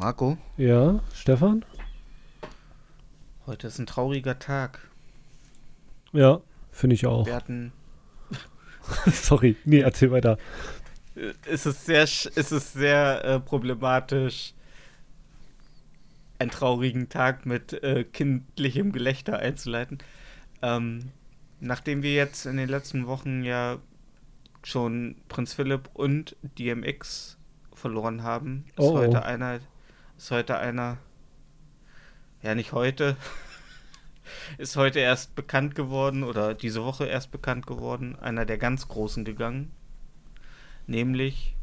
Marco, Ja, Stefan? heute ist ein trauriger Tag. Ja, finde ich auch. Wir hatten. Sorry, nee, erzähl weiter. Es ist sehr, es ist sehr äh, problematisch, einen traurigen Tag mit äh, kindlichem Gelächter einzuleiten. Ähm, nachdem wir jetzt in den letzten Wochen ja schon Prinz Philipp und DMX verloren haben, ist Oh, oh. heute einer, ist heute einer, ja nicht heute, ist heute erst bekannt geworden oder diese Woche erst bekannt geworden, einer der ganz Großen gegangen, nämlich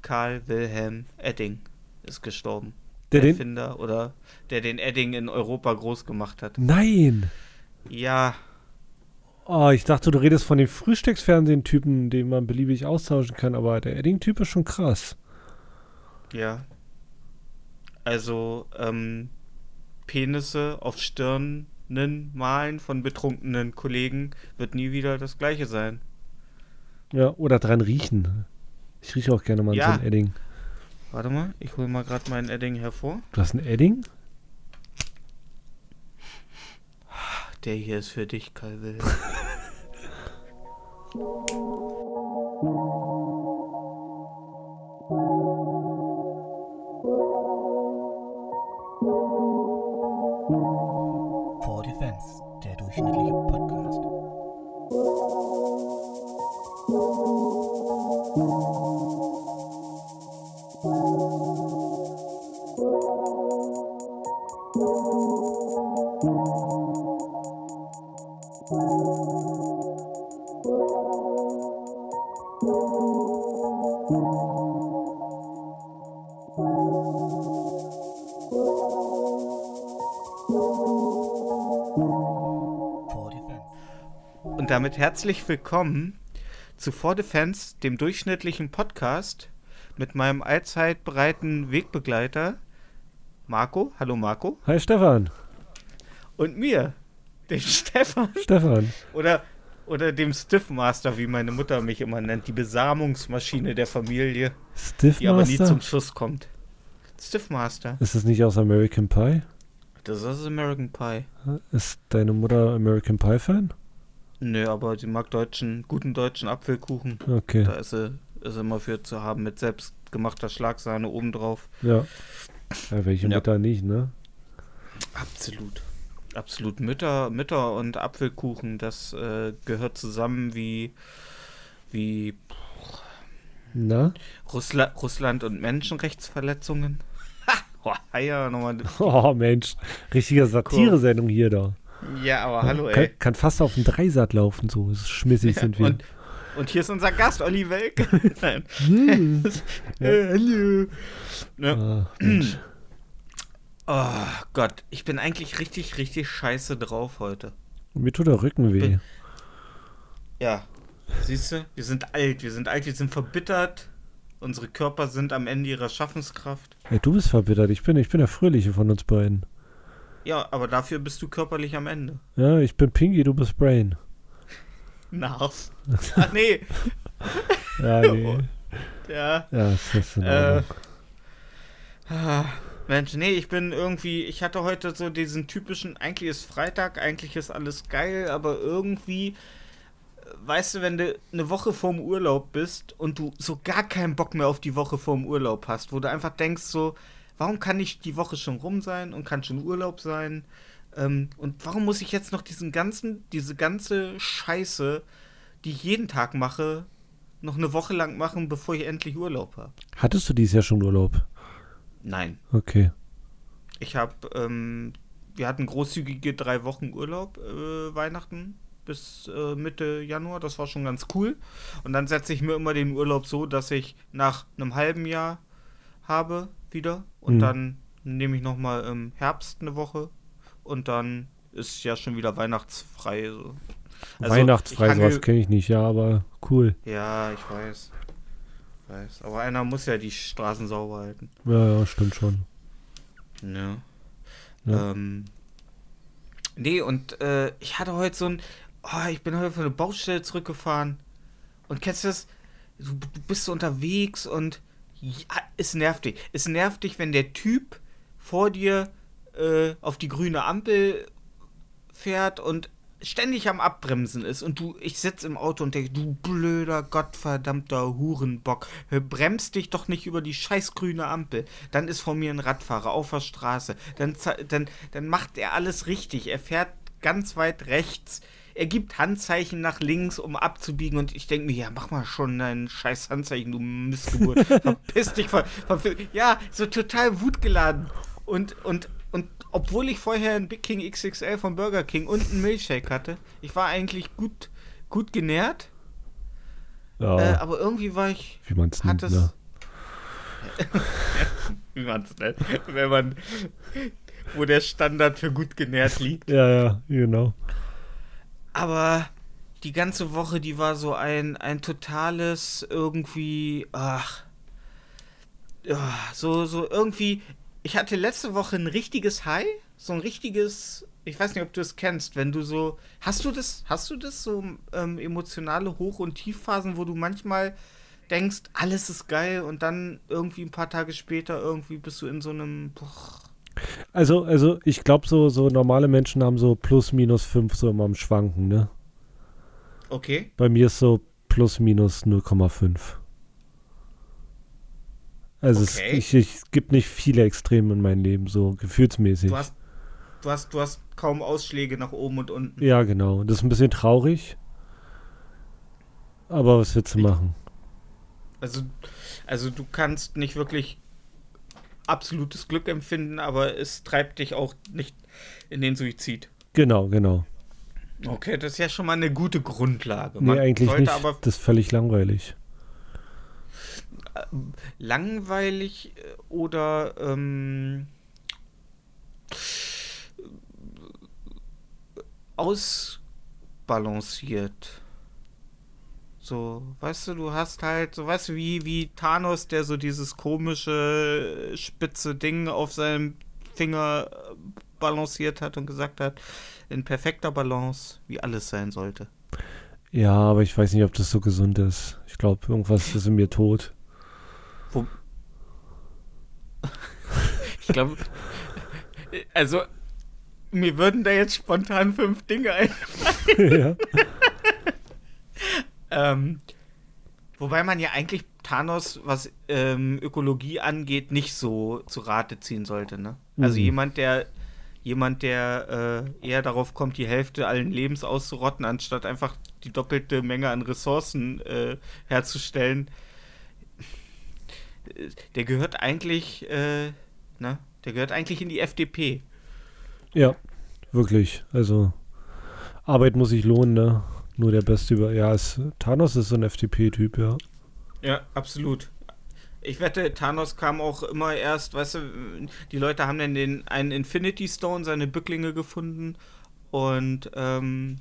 Karl Wilhelm Edding ist gestorben. Der den. Erfinder oder der den Edding in Europa groß gemacht hat. Nein! Ja, Oh, ich dachte, du redest von den Frühstücksfernsehen-Typen, den man beliebig austauschen kann, aber der Edding-Typ ist schon krass. ja. Also, ähm, Penisse auf Stirnen malen von betrunkenen Kollegen wird nie wieder das gleiche sein. Ja, oder dran riechen. Ich rieche auch gerne mal Ja. so ein Edding. Warte mal, ich hole mal gerade meinen Edding hervor. Du hast ein Edding? Der hier ist für dich, Karl Thank you. Damit herzlich willkommen zu For Defense, dem durchschnittlichen Podcast mit meinem allzeit bereiten Wegbegleiter Marco. Hallo Marco. Hi Stefan. Und mir, dem Stefan. Stefan. Oder, oder dem Stiffmaster, wie meine Mutter mich immer nennt. Die Besamungsmaschine der Familie, die aber nie zum Stiffmaster? Schuss kommt. Stiffmaster. Ist das nicht aus American Pie? Das ist American Pie. Ist deine Mutter American Pie-Fan? Nö, aber sie mag deutschen, guten deutschen Apfelkuchen. Okay. Da ist sie, ist sie immer für zu haben mit selbstgemachter Schlagsahne obendrauf. Ja. ja welche Ja. Mutter nicht, ne? Absolut. Absolut. Mütter, Mütter und Apfelkuchen, das äh, gehört zusammen wie, wie Na? Russla Russland und Menschenrechtsverletzungen. Ha! Oh, ja, nochmal. Oh Mensch, richtige Satire-Sendung hier da. Ja, aber hallo, kann, ey. kann fast auf dem Dreisat laufen, so schmissig Ja, sind wir. und, und hier ist unser Gast, Olli Welk. Nein. Hm. Äh, hallo. Ne? Ah. Oh Gott, ich bin eigentlich richtig, richtig scheiße drauf heute. Mir tut der Rücken weh. Bin- Ja, siehst du, wir sind alt, wir sind alt, wir sind verbittert. Unsere Körper sind am Ende ihrer Schaffenskraft. Ey, du bist verbittert, ich bin, ich bin der Fröhliche von uns beiden. Ja, aber dafür bist du körperlich am Ende. Ja, ich bin Pinky, du bist Brain. Narf. Ach nee. Ja, nee. Ja. Ja, das ist in Äh, ah, Mensch, nee, ich bin irgendwie, ich hatte heute so diesen typischen, eigentlich ist Freitag, eigentlich ist alles geil, aber irgendwie, weißt du, wenn du eine Woche vorm Urlaub bist und du so gar keinen Bock mehr auf die Woche vorm Urlaub hast, wo du einfach denkst so, warum kann nicht die Woche schon rum sein und kann schon Urlaub sein? Ähm, und warum muss ich jetzt noch diesen ganzen, diese ganze Scheiße, die ich jeden Tag mache, noch eine Woche lang machen, bevor ich endlich Urlaub habe? Hattest du dieses Jahr schon Urlaub? Nein. Okay. Ich habe, ähm, wir hatten großzügige drei Wochen Urlaub, äh, Weihnachten bis äh, Mitte Januar. Das war schon ganz cool. Und dann setze ich mir immer den Urlaub so, dass ich nach einem halben Jahr habe wieder. Und Mhm. dann nehme ich nochmal im Herbst eine Woche. Und dann ist ja schon wieder weihnachtsfrei. So. Also, Weihnachtsfrei, sowas kenne ich nicht, ja, aber cool. Ja, ich weiß. Ich weiß. Aber einer muss ja die Straßen sauber halten. Ja, ja, stimmt schon. Ja. Ja. Ähm, nee, und äh, ich hatte heute so ein. Oh, ich bin heute von der Baustelle zurückgefahren. Und kennst du das? Du, du bist so unterwegs und Ja, es nervt dich. Es nervt dich, wenn der Typ vor dir äh, auf die grüne Ampel fährt und ständig am Abbremsen ist und du, ich sitze im Auto und denke, du blöder, gottverdammter Hurenbock, bremst dich doch nicht über die scheiß grüne Ampel. Dann ist vor mir ein Radfahrer auf der Straße. Dann, dann, dann macht er alles richtig. Er fährt ganz weit rechts. Er gibt Handzeichen nach links, um abzubiegen und ich denke mir, ja, mach mal schon dein scheiß Handzeichen, du Missgeburt. Verpiss dich. Ver, ver, ja, so total wutgeladen. Und, und und obwohl ich vorher einen Big King XXL von Burger King und einen Milchshake hatte, ich war eigentlich gut, gut genährt. Ja. Äh, aber irgendwie war ich. Wie man es nennt, ne? Wie man es nennt. Wenn man. Wo der Standard für gut genährt liegt. Ja, ja, genau. Aber die ganze Woche, die war so ein, ein totales irgendwie. Ach. So, so irgendwie ich hatte letzte Woche ein richtiges High, so ein richtiges, ich weiß nicht, ob du es kennst, wenn du so, hast du das, hast du das so ähm, emotionale Hoch- und Tiefphasen, wo du manchmal denkst, alles ist geil und dann irgendwie ein paar Tage später irgendwie bist du in so einem boah. Also, also ich glaube, so, so normale Menschen haben so plus minus fünf so immer am Schwanken, ne? Okay. Bei mir ist so plus minus 0,5. Also okay. es, ich, ich, es gibt nicht viele Extreme in meinem Leben, so gefühlsmäßig. Du hast, du hast, du hast kaum Ausschläge nach oben und unten. Ja, genau. Das ist ein bisschen traurig. Aber was willst du machen? Also, also du kannst nicht wirklich absolutes Glück empfinden, aber es treibt dich auch nicht in den Suizid. Genau, genau. Okay, das ist ja schon mal eine gute Grundlage. Man nee, eigentlich nicht. das ist völlig langweilig langweilig äh, oder ähm, ausbalanciert. So, weißt du, du hast halt, so weißt du, wie, wie Thanos, der so dieses komische spitze Ding auf seinem Finger äh, balanciert hat und gesagt hat, in perfekter Balance, wie alles sein sollte. Ja, aber ich weiß nicht, ob das so gesund ist. Ich glaube, irgendwas ist in mir tot. Wo ich glaube, also mir würden da jetzt spontan fünf Dinge einfallen. Ja. Ähm, wobei man ja eigentlich Thanos, was ähm, Ökologie angeht, nicht so zu Rate ziehen sollte. Ne? Also mhm. jemand, der jemand, der äh, eher darauf kommt, die Hälfte allen Lebens auszurotten, anstatt einfach die doppelte Menge an Ressourcen äh, herzustellen, der gehört eigentlich, äh, ne? Der gehört eigentlich in die FDP. Ja, wirklich. Also Arbeit muss sich lohnen, ne? Nur der Beste über. Ja, es, Thanos ist so ein FDP-Typ, ja. Ja, absolut. Ich wette, Thanos kam auch immer erst, weißt du, die Leute haben dann den einen Infinity Stone, seine Bücklinge gefunden und ähm,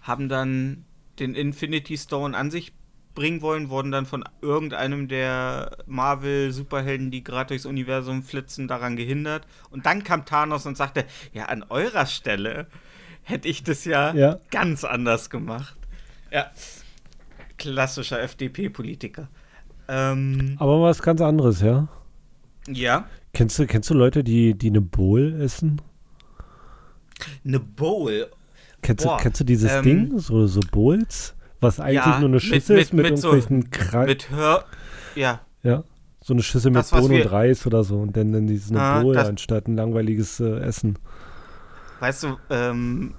haben dann den Infinity Stone an sich bringen wollen, wurden dann von irgendeinem der Marvel-Superhelden, die gerade durchs Universum flitzen, daran gehindert. Und dann kam Thanos und sagte, ja, an eurer Stelle hätte ich das ja, ja. ganz anders gemacht. Ja, klassischer FDP-Politiker. Ähm, Aber was ganz anderes, ja? Ja. Kennst du, kennst du Leute, die, die eine Bowl essen? Eine Bowl? Kennst, du, kennst du dieses ähm, Ding? So, so Bowls? Was eigentlich ja, nur eine Schüssel mit, ist mit, mit, mit irgendwelchen so, Mit Hör. Ja. Ja. So eine Schüssel mit Bohnen und Reis oder so und dann, dann diese ah, Bowl anstatt ein langweiliges äh, Essen. Weißt du, ähm,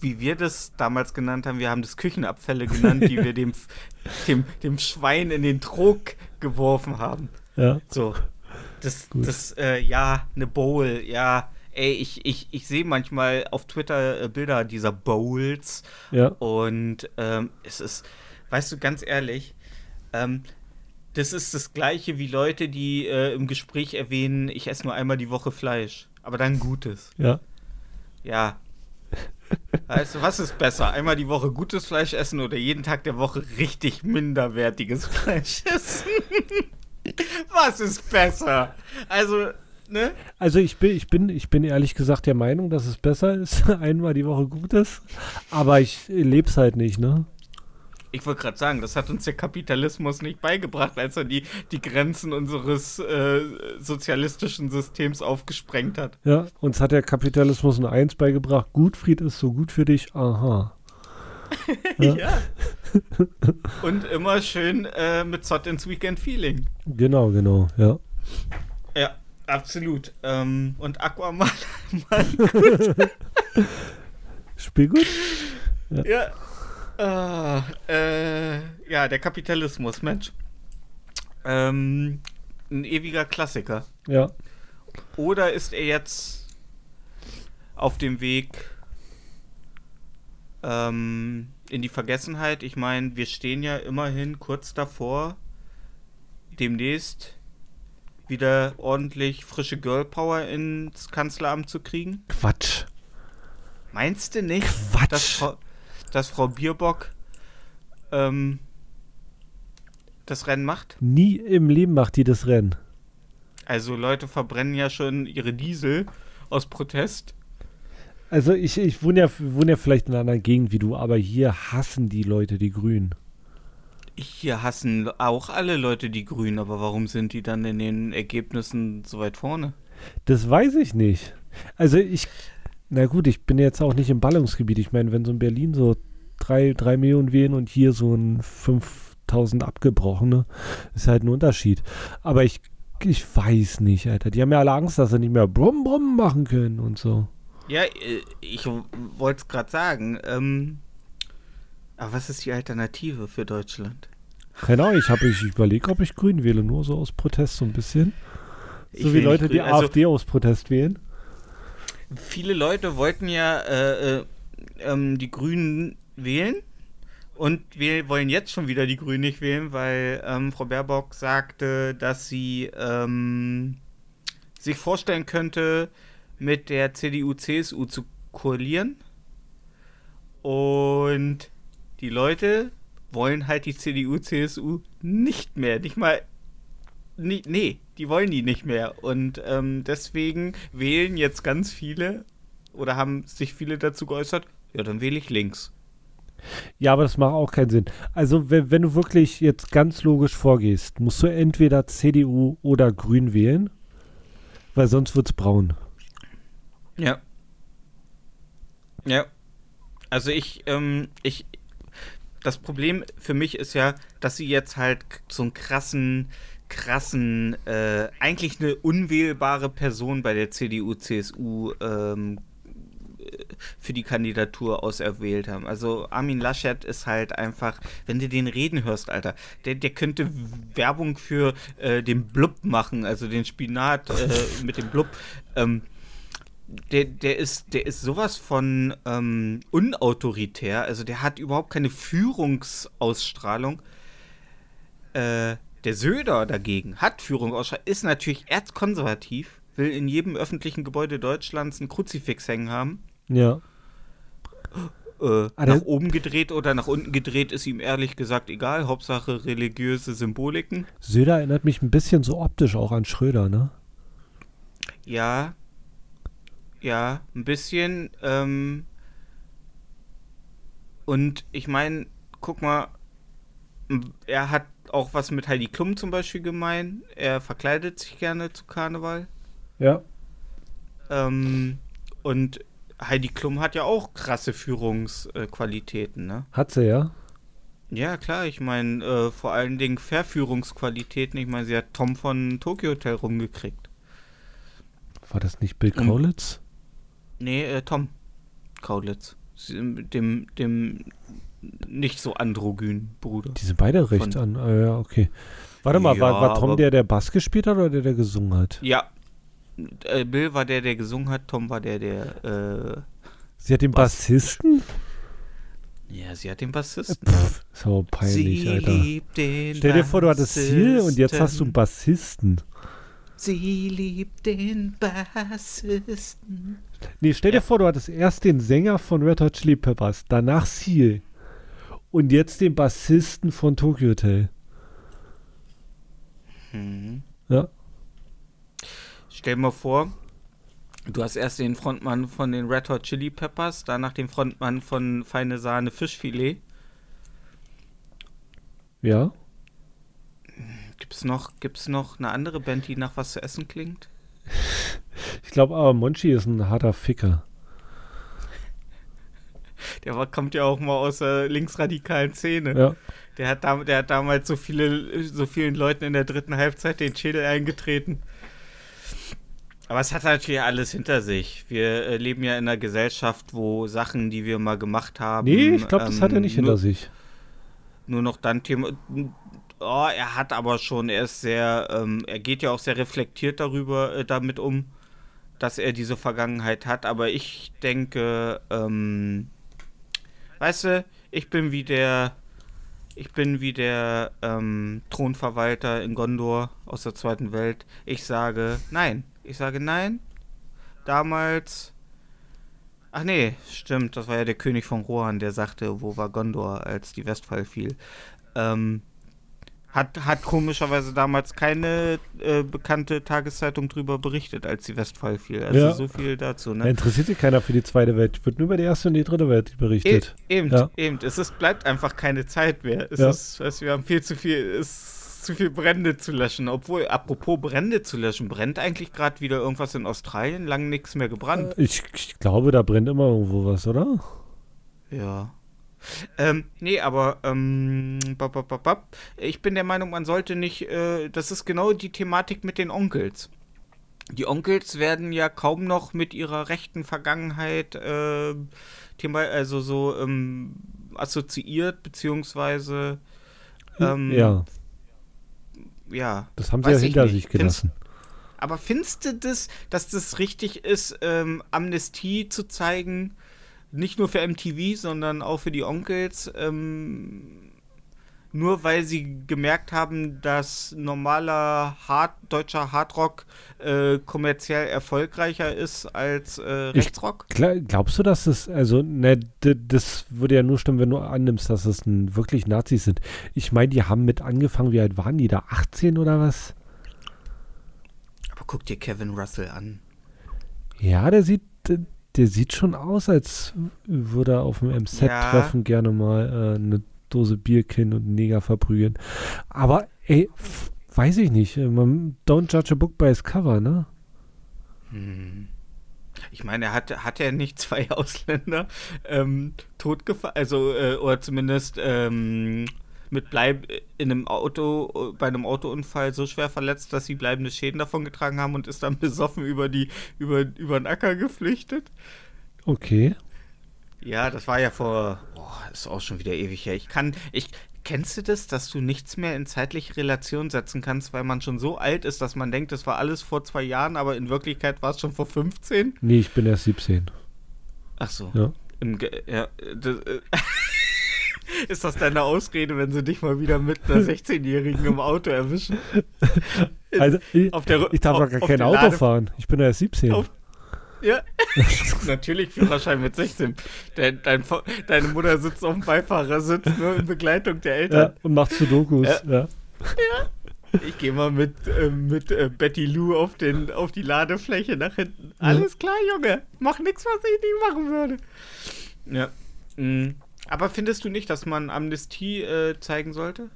wie wir das damals genannt haben, wir haben das Küchenabfälle genannt, die wir dem, dem, dem Schwein in den Trog geworfen haben. Ja. So. Das, das, äh, ja, eine Bowl, ja ey, ich, ich, ich sehe manchmal auf Twitter äh, Bilder dieser Bowls. Ja. Und ähm, es ist, weißt du, ganz ehrlich, ähm, das ist das gleiche wie Leute, die äh, im Gespräch erwähnen, ich esse nur einmal die Woche Fleisch. Aber dann gutes. Ja. Ja. Weißt du, was ist besser? Einmal die Woche gutes Fleisch essen oder jeden Tag der Woche richtig minderwertiges Fleisch essen? was ist besser? Also, ne? Also ich bin, ich bin, ich bin ehrlich gesagt der Meinung, dass es besser ist, einmal die Woche gut ist, aber ich lebe es halt nicht, ne? Ich wollte gerade sagen, das hat uns der Kapitalismus nicht beigebracht, als er die, die Grenzen unseres äh, sozialistischen Systems aufgesprengt hat. Ja, uns hat der Kapitalismus nur eins beigebracht. Gutfried ist so gut für dich. Aha. Ja. Ja. Und immer schön äh, mit Zott ins Weekend Feeling. Genau, genau, ja. Ja, absolut. Ähm, und Aquaman, Mann, Spiel gut? ja. Ah, äh, ja, der Kapitalismus, Mensch. Ähm, ein ewiger Klassiker. Ja. Oder ist er jetzt auf dem Weg ähm, in die Vergessenheit? Ich meine, wir stehen ja immerhin kurz davor, demnächst wieder ordentlich frische Girl Power ins Kanzleramt zu kriegen. Quatsch. Meinst du nicht, Quatsch. dass dass Frau Bierbock ähm, das Rennen macht? Nie im Leben macht die das Rennen. Also Leute verbrennen ja schon ihre Diesel aus Protest. Also ich, ich wohne, ja, wohne ja vielleicht in einer anderen Gegend wie du, aber hier hassen die Leute die Grünen. Hier hassen auch alle Leute die Grünen, aber warum sind die dann in den Ergebnissen so weit vorne? Das weiß ich nicht. Also ich, na gut, ich bin jetzt auch nicht im Ballungsgebiet. Ich meine, wenn so in Berlin so drei, drei Millionen wählen und hier so ein 5000 abgebrochene, ist halt ein Unterschied. Aber ich, ich weiß nicht, Alter. Die haben ja alle Angst, dass sie nicht mehr Brumm Brumm machen können und so. Ja, äh, ich wollte es gerade sagen. Ähm, aber was ist die Alternative für Deutschland? Keine Ahnung, ich habe ich überlegt, ob ich Grün wähle, nur so aus Protest so ein bisschen. Ich So wie will Leute, die also- AfD aus Protest wählen. Viele Leute wollten ja äh, äh, ähm, die Grünen wählen und wir wollen jetzt schon wieder die Grünen nicht wählen, weil ähm, Frau Baerbock sagte, dass sie ähm, sich vorstellen könnte, mit der CDU-CSU zu koalieren. Und die Leute wollen halt die CDU-CSU nicht mehr. Nicht mal. Nee, nee, die wollen die nicht mehr. Und ähm, deswegen wählen jetzt ganz viele oder haben sich viele dazu geäußert, ja, dann wähle ich links. Ja, aber das macht auch keinen Sinn. Also, wenn, wenn du wirklich jetzt ganz logisch vorgehst, musst du entweder CDU oder Grün wählen, weil sonst wird's braun. Ja. Ja. Also ich, ähm, ich, das Problem für mich ist ja, dass sie jetzt halt so einen krassen, krassen, äh, eigentlich eine unwählbare Person bei der CDU, CSU, ähm, äh, für die Kandidatur auserwählt haben. Also Armin Laschet ist halt einfach, wenn du den reden hörst, Alter, der, der könnte Werbung für äh, den Blub machen, also den Spinat äh, mit dem Blub. Ähm, der, der ist, der ist sowas von ähm, unautoritär, also der hat überhaupt keine Führungsausstrahlung. Äh, der Söder dagegen hat Führungsausstrahlung, ist natürlich erzkonservativ, will in jedem öffentlichen Gebäude Deutschlands ein Kruzifix hängen haben. Ja. Äh, Ah, nach oben gedreht oder nach unten gedreht ist ihm ehrlich gesagt egal. Hauptsache religiöse Symboliken. Söder erinnert mich ein bisschen so optisch auch an Schröder, ne? Ja. Ja, ein bisschen. Ähm, und ich meine, guck mal, er hat auch was mit Heidi Klum zum Beispiel gemein. Er verkleidet sich gerne zu Karneval. Ja. Ähm, und Heidi Klum hat ja auch krasse Führungsqualitäten, ne? Hat sie ja. Ja, klar, ich meine, äh, vor allen Dingen Verführungsqualitäten. Ich meine, sie hat Tom von Tokyo Hotel rumgekriegt. War das nicht Bill Kaulitz? Nee, äh, Tom Kaulitz. Dem, dem nicht so androgynen Bruder. Die sind beide recht Von- an. Ah, ja, okay. Warte mal, war, Ja, war Tom aber- der, der Bass gespielt hat oder der, der gesungen hat? Ja. Äh, Bill war der, der gesungen hat, Tom war der, der, äh, Sie hat den Was? Bassisten? ja, sie hat den Bassisten. Pff, ist aber peinlich, sie Alter. liebt den Stell dir vor, du hattest Ziel und jetzt hast du einen Bassisten. Sie liebt den Bassisten. Nee, stell dir Ja. vor, du hattest erst den Sänger von Red Hot Chili Peppers, danach Seal und jetzt den Bassisten von Tokyo Hotel. Mhm. Ja. Stell dir mal vor, du hast erst den Frontmann von den Red Hot Chili Peppers, danach den Frontmann von Feine Sahne Fischfilet. Ja? Gibt's noch, gibt's noch eine andere Band, die nach was zu essen klingt? Ich glaube aber, Monchi ist ein harter Ficker. Der war, kommt ja auch mal aus der linksradikalen Szene. Ja. Der, hat dam, der hat damals so, viele, so vielen Leuten in der dritten Halbzeit den Schädel eingetreten. Aber es hat natürlich alles hinter sich. Wir äh, leben ja in einer Gesellschaft, wo Sachen, die wir mal gemacht haben. Nee, ich glaube, das ähm, hat er nicht hinter nur, sich. Nur noch dann Thema. Oh, er hat aber schon, er ist sehr, ähm, er geht ja auch sehr reflektiert darüber, äh, damit um, dass er diese Vergangenheit hat. Aber ich denke, ähm, weißt du, ich bin wie der, ich bin wie der ähm, Thronverwalter in Gondor aus der Zweiten Welt. Ich sage nein. Ich sage nein. Damals. Ach nee, stimmt, das war ja der König von Rohan, der sagte, wo war Gondor, als die Westfall fiel. Ähm, hat, hat komischerweise damals keine äh, bekannte Tageszeitung drüber berichtet, als die Westfall fiel. Also Ja. so viel dazu, Da ne? interessiert sich keiner für die zweite Welt. Wird nur über die erste und die dritte Welt E berichtet. eben, Ja. eben. Es ist, bleibt einfach keine Zeit mehr. Es Ja. ist, du, wir haben viel zu viel, es ist zu viel Brände zu löschen. Obwohl, apropos Brände zu löschen, brennt eigentlich gerade wieder irgendwas in Australien? Lang nichts mehr gebrannt. Ich, ich glaube, da brennt immer irgendwo was, oder? Ja. Ähm, nee, aber ähm, bap, bap, bap. ich bin der Meinung, man sollte nicht, äh, das ist genau die Thematik mit den Onkels. Die Onkels werden ja kaum noch mit ihrer rechten Vergangenheit äh, Thema, also so ähm, assoziiert, beziehungsweise ähm, ja, ja. das haben sie ja hinter sich Find's- gelassen. Aber findest du das, dass das richtig ist, ähm, Amnestie zu zeigen? Nicht nur für MTV, sondern auch für die Onkels. Ähm, nur weil sie gemerkt haben, dass normaler Hard, deutscher Hardrock äh, kommerziell erfolgreicher ist als äh, Ich- Rechtsrock? Klar, glaubst du, dass es, also, ne, das würde ja nur stimmen, wenn du annimmst, dass es n- wirklich Nazis sind. Ich meine, die haben mit angefangen, wie alt waren die da? 18 oder was? Aber guck dir Kevin Russell an. Ja, der sieht, der, sieht schon aus, als würde er auf dem Ja. MZ-Treffen gerne mal äh, eine Dose Bier kennen und einen Neger verprügeln. Aber, ey, weiß ich nicht. äh, Man, don't judge a book by its cover, ne? Hm. Ich meine, er hat, hat er nicht zwei Ausländer ähm, totgefahren, also, äh, oder zumindest ähm, mit Bleib in einem Auto, bei einem Autounfall so schwer verletzt, dass sie bleibende Schäden davon getragen haben und ist dann besoffen über die, über, über den Acker geflüchtet. Okay. Ja, das war ja vor, boah, ist auch schon wieder ewig her. Ich kann, ich, kennst du das, dass du nichts mehr in zeitliche Relation setzen kannst, weil man schon so alt ist, dass man denkt, das war alles vor zwei Jahren, aber in Wirklichkeit war es schon vor 15? Nee, ich bin erst 17. Ach so. Ja. Im ja, das, äh, ist das deine Ausrede, wenn sie dich mal wieder mit einer 16-Jährigen im Auto erwischen? Also, ich, der ich darf auf- doch gar kein Auto Lade- fahren. Ich bin erst 17. Auf- Ja. Natürlich Führerschein mit 16. Dein, dein, deine Mutter sitzt auf dem Beifahrersitz, nur in Begleitung der ja, Eltern. und macht Sudokus. Ja. Ich gehe mal mit, äh, mit äh, Betty Lou auf, den, auf die Ladefläche nach hinten. Alles klar, Junge. Mach nichts, was ich nicht machen würde. Ja. Mhm. Aber findest du nicht, dass man Amnestie äh, zeigen sollte?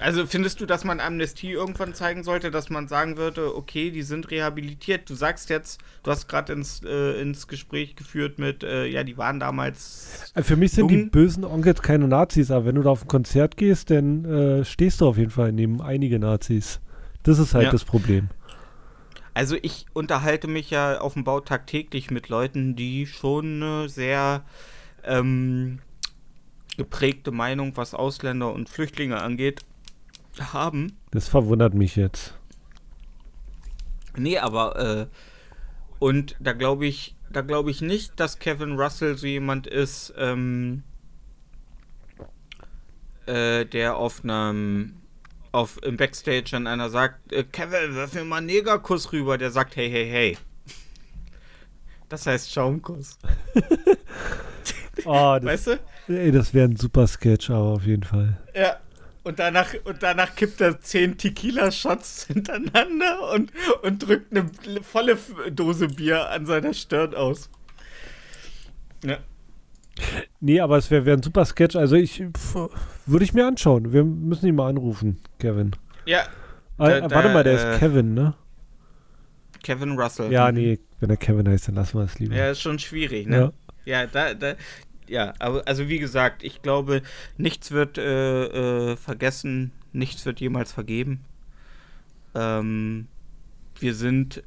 Also findest du, dass man Amnestie irgendwann zeigen sollte, dass man sagen würde, okay, die sind rehabilitiert. Du sagst jetzt, du hast gerade ins, äh, ins Gespräch geführt mit, äh, ja, die waren damals. Für mich sind die Jungen- bösen Onkels keine Nazis, aber wenn du da auf ein Konzert gehst, dann äh, stehst du auf jeden Fall neben einige Nazis. Das ist halt Ja. das Problem. Also ich unterhalte mich ja auf dem Bau tagtäglich mit Leuten, die schon eine sehr ähm, geprägte Meinung, was Ausländer und Flüchtlinge angeht, haben. Das verwundert mich jetzt. Nee, aber äh, und da glaube ich, da glaube ich nicht, dass Kevin Russell so jemand ist, ähm, äh, der auf einem auf im Backstage an einer sagt, äh, Kevin, wirf mir mal einen Negerkuss rüber, der sagt, hey, hey, hey. Das heißt Schaumkuss. Oh, das, Weißt du? ey, das wäre ein super Sketch, aber auf jeden Fall. Ja. Und danach, und danach kippt er zehn Tequila-Shots hintereinander und, und drückt eine volle Dose Bier an seiner Stirn aus. Ja. Nee, aber es wäre wär ein super Sketch. Also ich würde ich mir anschauen. Wir müssen ihn mal anrufen, Kevin. Ja, Ah, Da- warte da, mal, der äh, ist Kevin, ne? Kevin Russell. Ja, nee, wenn er Kevin heißt, dann lassen wir es lieber. Ja, ist schon schwierig, ne? Ja. Ja, da, da, ja, aber also wie gesagt, ich glaube, nichts wird äh, äh, vergessen, nichts wird jemals vergeben. Ähm, wir sind,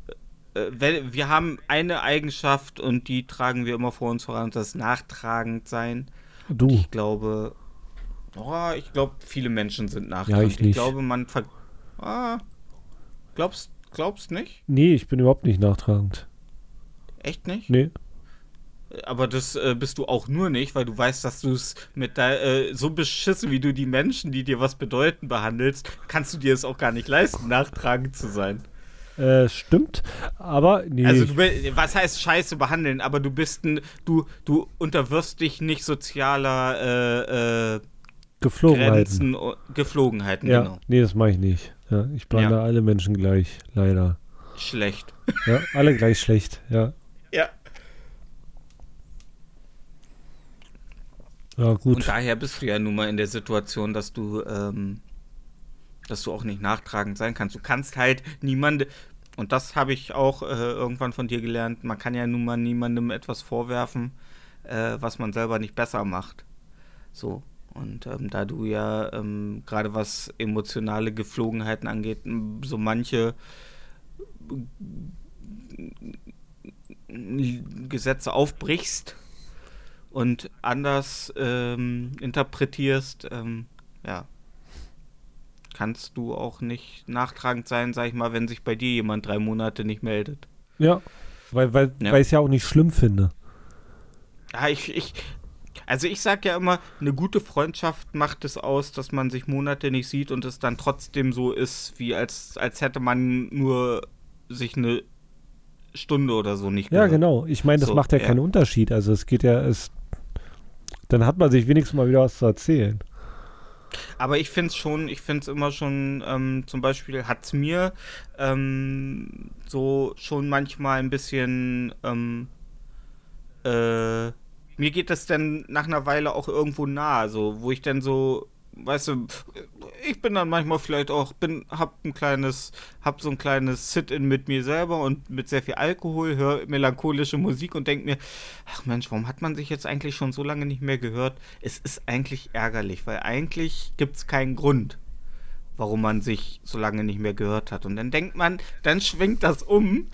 äh, wir haben eine Eigenschaft und die tragen wir immer vor uns voran, das ist nachtragend sein. Du. Ich glaube, oh, ich glaube, viele Menschen sind nachtragend. ich nicht. glaube, man ver ah, glaubst, glaubst nicht? Nee, ich bin überhaupt nicht nachtragend. Echt nicht? Nee. Aber das äh, bist du auch nur nicht, weil du weißt, dass du es mit de äh, so beschissen, wie du die Menschen, die dir was bedeuten, behandelst, kannst du dir es auch gar nicht leisten, nachtragend zu sein. Äh, stimmt. Aber nee. Also, du, was heißt Scheiße behandeln? Aber du bist ein, du, du unterwirfst dich nicht sozialer äh, äh, Geflogenheiten. Grenzen, Geflogenheiten, Ja, genau. nee, das mache ich nicht. Ja, ich behandle Ja. alle Menschen gleich, leider. Schlecht. Ja, alle gleich schlecht, ja. Ja. Gut. Und daher bist du ja nun mal in der Situation, dass du, ähm, dass du auch nicht nachtragend sein kannst. Du kannst halt niemande, und das habe ich auch äh, irgendwann von dir gelernt, man kann ja nun mal niemandem etwas vorwerfen, äh, was man selber nicht besser macht. So. Und ähm, da du ja ähm, gerade was emotionale Geflogenheiten angeht, so manche Gesetze aufbrichst, und anders ähm, interpretierst, ähm, ja, kannst du auch nicht nachtragend sein, sag ich mal, wenn sich bei dir jemand drei Monate nicht meldet. Ja, weil, weil, Ja. weil ich es ja auch nicht schlimm finde. Ja, ich, ich, also ich sag ja immer, eine gute Freundschaft macht es aus, dass man sich Monate nicht sieht und es dann trotzdem so ist, wie als, als hätte man nur sich eine Stunde oder so nicht Ja, gehört. genau. Ich meine, das So, macht ja, ja. keinen Unterschied. Also es geht ja, es, dann hat man sich wenigstens mal wieder was zu erzählen. Aber ich finde es schon, ich finde es immer schon, ähm, zum Beispiel hat es mir ähm, so schon manchmal ein bisschen, ähm, äh, mir geht das dann nach einer Weile auch irgendwo nah, so, wo ich dann so, weißt du, ich bin dann manchmal vielleicht auch, bin, hab ein kleines, hab so ein kleines Sit-in mit mir selber und mit sehr viel Alkohol, höre melancholische Musik und denk mir, ach Mensch, warum hat man sich jetzt eigentlich schon so lange nicht mehr gehört? Es ist eigentlich ärgerlich, weil eigentlich gibt es keinen Grund, warum man sich so lange nicht mehr gehört hat. Und dann denkt man, dann schwingt das um.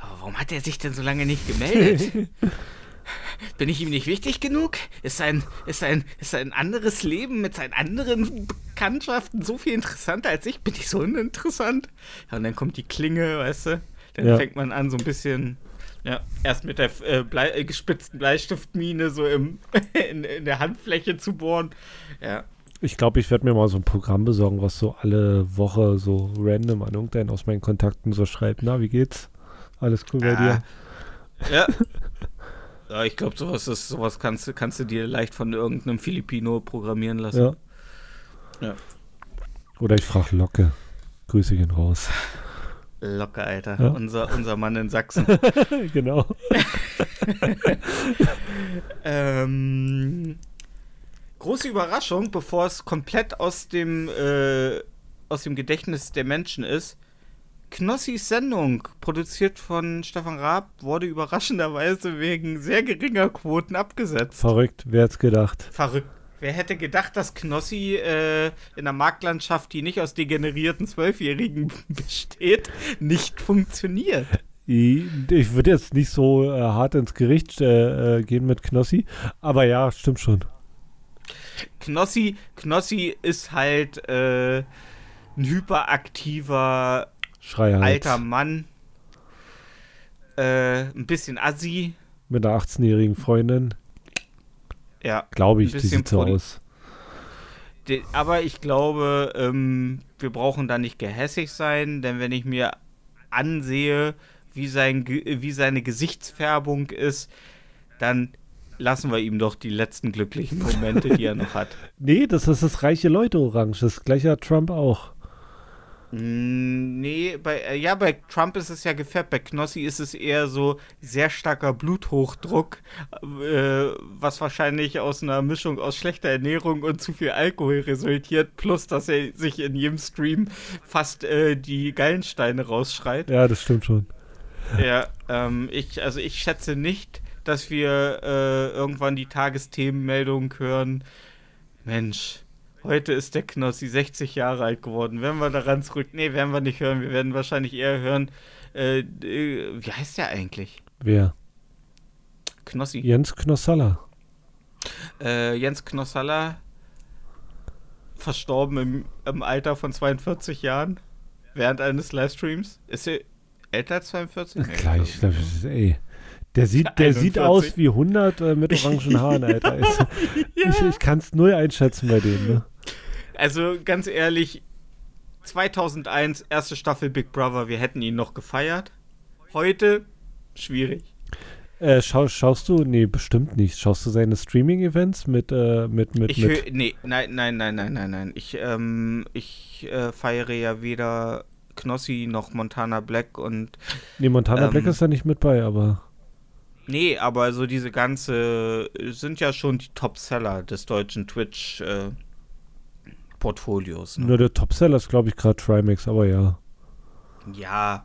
Warum hat er sich denn so lange nicht gemeldet? Bin ich ihm nicht wichtig genug? Ist ein, ist ein, ist ein anderes Leben mit seinen anderen Bekanntschaften so viel interessanter als ich? Bin ich so uninteressant? Ja, und dann kommt die Klinge, weißt du? Dann Ja. fängt man an, so ein bisschen, ja, erst mit der äh, Blei, äh, gespitzten Bleistiftmine so im, in, in der Handfläche zu bohren. Ja. Ich glaube, ich werde mir mal so ein Programm besorgen, was so alle Woche so random an irgendeinen aus meinen Kontakten so schreibt. Na, wie geht's? Alles cool bei dir? Ah. Ja. Ja, ich glaube, sowas ist, sowas kannst, du- kannst du dir leicht von irgendeinem Filipino programmieren lassen. Ja. Ja. Oder ich frage Locke. Grüße gehen raus. Locker, Alter. Ja. Unser, unser Mann in Sachsen. genau. ähm, große Überraschung, bevor es komplett aus dem, äh, aus dem Gedächtnis der Menschen ist. Knossis Sendung, produziert von Stefan Raab, wurde überraschenderweise wegen sehr geringer Quoten abgesetzt. Verrückt, wer hat's gedacht? Verrückt. Wer hätte gedacht, dass Knossi äh, in einer Marktlandschaft, die nicht aus degenerierten Zwölfjährigen besteht, nicht funktioniert? Ich, ich würde jetzt nicht so äh, hart ins Gericht äh, äh, gehen mit Knossi, aber ja, stimmt schon. Knossi, Knossi ist halt äh, ein hyperaktiver Schrei halt. alter Mann. Äh, ein bisschen assi. Mit einer 18-jährigen Freundin. Ja. Glaube ich, die sieht so aus. De- aber ich glaube, ähm, wir brauchen da nicht gehässig sein, denn wenn ich mir ansehe, wie, sein, wie seine Gesichtsfärbung ist, dann lassen wir ihm doch die letzten glücklichen Momente, die er noch hat. Nee, das ist das reiche Leute-Orange. Das gleiche hat Trump auch. Nee, bei, äh, ja, bei Trump ist es ja gefärbt. Bei Knossi ist es eher so sehr starker Bluthochdruck, äh, was wahrscheinlich aus einer Mischung aus schlechter Ernährung und zu viel Alkohol resultiert, plus dass er sich in jedem Stream fast äh, die Gallensteine rausschreit. Ja, das stimmt schon. Ja, ähm, ich, also ich schätze nicht, dass wir äh, irgendwann die Tagesthemenmeldung hören. Mensch, heute ist der Knossi 60 Jahre alt geworden. Werden wir daran zurück? Nee, werden wir nicht hören. Wir werden wahrscheinlich eher hören. Äh, äh, wie heißt der eigentlich? Wer? Knossi. Jens Knossalla. Äh, Jens Knossalla, verstorben im, im Alter von 42 Jahren während eines Livestreams. Ist er älter als 42? Nee, Klar, ich glaub- glaube, ey. Der sieht, der sieht 41. aus wie 100 äh, mit orangen Haaren, Alter. Also, Ich, ich kann es null einschätzen bei dem, ne? Also ganz ehrlich, 2001, erste Staffel Big Brother, wir hätten ihn noch gefeiert. Heute, schwierig. Äh, schau, schaust du? Nee, bestimmt nicht. Schaust du seine Streaming-Events mit, äh, mit, mit, Ich mit nee, nein, nein, nein, nein, nein, nein. Ich, ähm, ich äh, feiere ja weder Knossi noch Montana Black und Nee, Montana ähm, Black ist da nicht mit bei, aber Nee, aber so diese ganze sind ja schon die Top-Seller des deutschen Twitch äh, Portfolios. Ne? nur der Topseller ist, glaube ich, gerade Trimax, aber ja, Ja,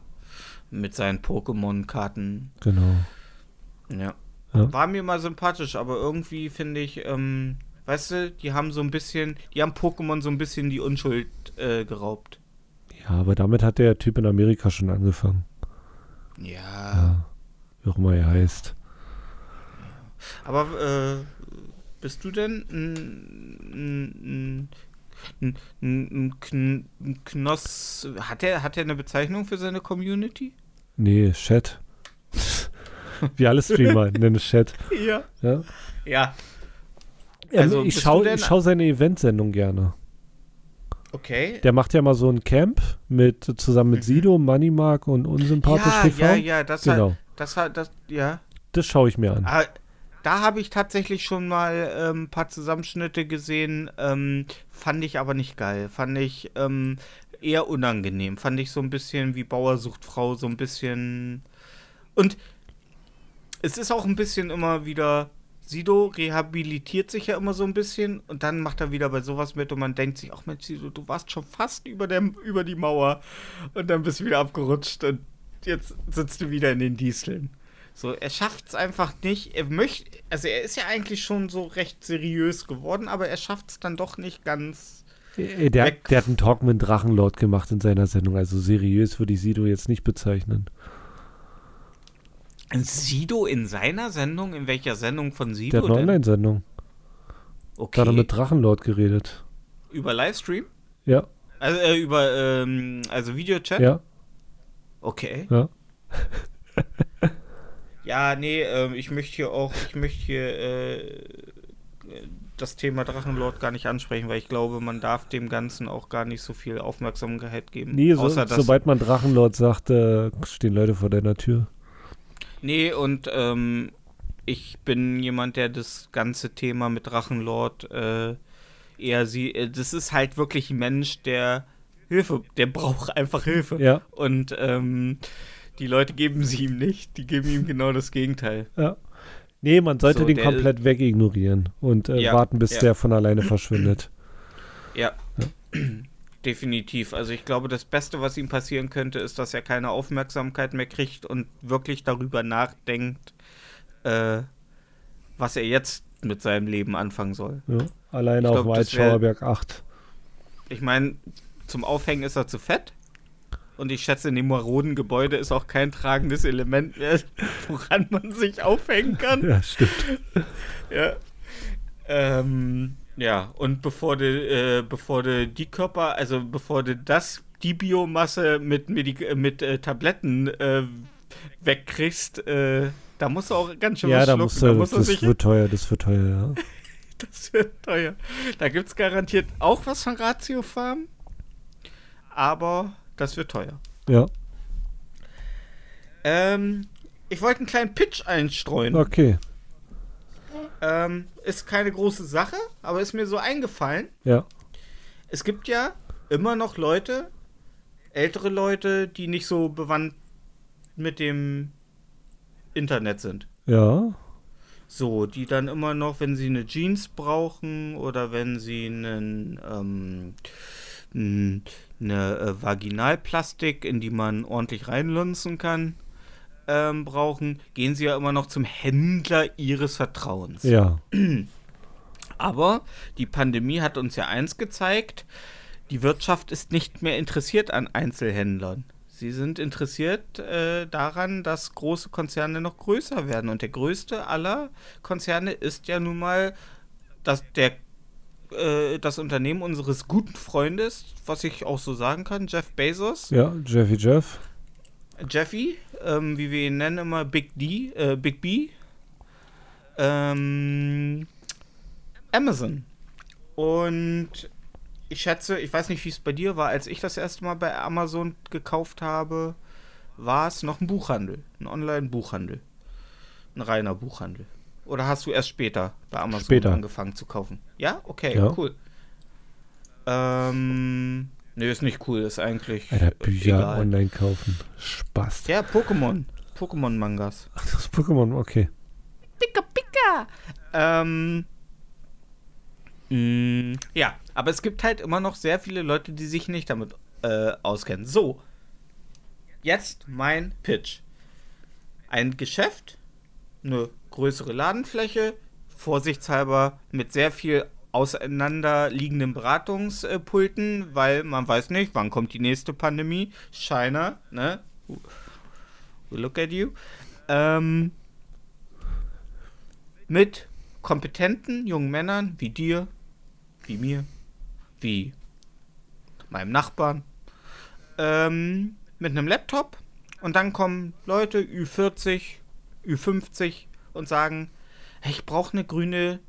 mit seinen Pokémon-Karten. genau. Ja. Ja. War mir mal sympathisch, aber irgendwie finde ich, ähm, weißt du, die haben so ein bisschen, die haben Pokémon so ein bisschen die Unschuld äh, geraubt. Ja, aber damit hat der Typ in Amerika schon angefangen. Ja. Ja. Wie auch immer er heißt. Aber äh, bist du denn ein, ein, ein, ein, ein, ein Knoss? Hat er hat er eine Bezeichnung für seine Community? Nee, Chat. Wie alle Streamer nennen es Chat. Ja. Ja. Ja, Also, ich schaue schau seine Eventsendung gerne. okay. Der macht ja mal so ein Camp mit zusammen mit Mhm. Sido, Moneymark und Unsympathisch ja, TV. ja, ja, das Genau. hat, das hat, das, ja. Das schaue ich mir an. Ah, da habe ich tatsächlich schon mal ähm, ein paar Zusammenschnitte gesehen, ähm, fand ich aber nicht geil. Fand ich ähm, eher unangenehm. Fand ich so ein bisschen wie Bauer sucht Frau, so ein bisschen. Und es ist auch ein bisschen immer wieder. Sido rehabilitiert sich ja immer so ein bisschen und dann macht er wieder bei sowas mit und man denkt sich, ach Mensch, Sido, du warst schon fast über, der, über die Mauer und dann bist du wieder abgerutscht und jetzt sitzt du wieder in den Disteln. So, er schafft es einfach nicht. Er möchte, also er ist ja eigentlich schon so recht seriös geworden, aber er schafft es dann doch nicht ganz. Äh, Der, weg. der hat einen Talk mit Drachenlord gemacht in seiner Sendung. Also seriös würde ich Sido jetzt nicht bezeichnen. Sido in seiner Sendung? In welcher Sendung von Der Sido hat eine? Online-Sendung. Da hat er Okay. mit Drachenlord geredet. Über Livestream? Ja, Also äh, über ähm, also Videochat? ja, Okay. ja. Ja, nee, ähm, ich möchte hier auch, ich möchte hier äh, das Thema Drachenlord gar nicht ansprechen, weil ich glaube, man darf dem Ganzen auch gar nicht so viel Aufmerksamkeit geben. Nee, so, außer sobald man Drachenlord sagt, äh, stehen Leute vor deiner Tür. Nee, und ähm, ich bin jemand, der das ganze Thema mit Drachenlord äh, eher sie. Äh, das ist halt wirklich ein Mensch, der Hilfe, der braucht einfach Hilfe. Ja, Und ähm, die Leute geben sie ihm nicht, die geben ihm genau das Gegenteil. ja. Nee, man sollte So, den komplett wegignorieren und äh, Ja, warten, bis ja. der von alleine verschwindet. Ja. Definitiv. Also ich glaube, das Beste, was ihm passieren könnte, ist, dass er keine Aufmerksamkeit mehr kriegt und wirklich darüber nachdenkt, äh, was er jetzt mit seinem Leben anfangen soll. Ja. Alleine Ich auf glaub, Altschauerberg 8. Ich meine, zum Aufhängen ist er zu fett. Und ich schätze, in dem maroden Gebäude ist auch kein tragendes Element mehr, woran man sich aufhängen kann. Ja, stimmt. Ja. Ähm, ja, und bevor du, äh, bevor du die Körper, also bevor du das, die Biomasse mit, Medik äh, mit äh, Tabletten äh, wegkriegst, äh, da musst du auch ganz schön Ja, was da schlucken. musst du, da musst das sich, wird teuer, das wird teuer, ja. das wird teuer. Da gibt es garantiert auch was von Ratio Farm, aber das wird teuer. Ja, Ähm, ich wollte einen kleinen Pitch einstreuen. okay. Ähm, ist keine große Sache, aber ist mir so eingefallen. Ja, Es gibt ja immer noch Leute, ältere Leute, die nicht so bewandt mit dem Internet sind. Ja. So, die dann immer noch, wenn sie eine Jeans brauchen oder wenn sie einen, ähm, n- eine äh, Vaginalplastik, in die man ordentlich reinlunzen kann, ähm, brauchen, gehen sie ja immer noch zum Händler ihres Vertrauens. Ja. Aber die Pandemie hat uns ja eins gezeigt, die Wirtschaft ist nicht mehr interessiert an Einzelhändlern. Sie sind interessiert äh, daran, dass große Konzerne noch größer werden. Und der größte aller Konzerne ist ja nun mal das, der, äh, das Unternehmen unseres guten Freundes, was ich auch so sagen kann, Jeff Bezos. Ja, Jeffy Jeff. Jeffy, ähm, wie wir ihn nennen, immer Big D, äh, Big B. Ähm, Amazon. Und ich schätze, ich weiß nicht, wie es bei dir war, als ich das erste Mal bei Amazon gekauft habe, war es noch ein Buchhandel, ein Online-Buchhandel. Ein reiner Buchhandel. Oder hast du erst später bei Amazon Später. angefangen zu kaufen? Ja? Okay, Ja. cool. Ähm, nee, ist nicht cool, ist eigentlich Alter, Bücher egal. online kaufen. Spaß. Ja, Pokémon. Pokémon-Mangas. Ach, das ist Pokémon, okay. Pika, pika. Ähm. mh, ja, aber es gibt halt immer noch sehr viele Leute, die sich nicht damit äh, auskennen. So. Jetzt mein Pitch. Ein Geschäft, eine größere Ladenfläche, vorsichtshalber mit sehr viel auseinanderliegenden Beratungspulten, weil man weiß nicht, wann kommt die nächste Pandemie. China, ne? We look at you. Ähm, mit kompetenten jungen Männern wie dir, wie mir, wie meinem Nachbarn, ähm, mit einem Laptop und dann kommen Leute Ü40, Ü50 und sagen, hey, ich brauche eine grüne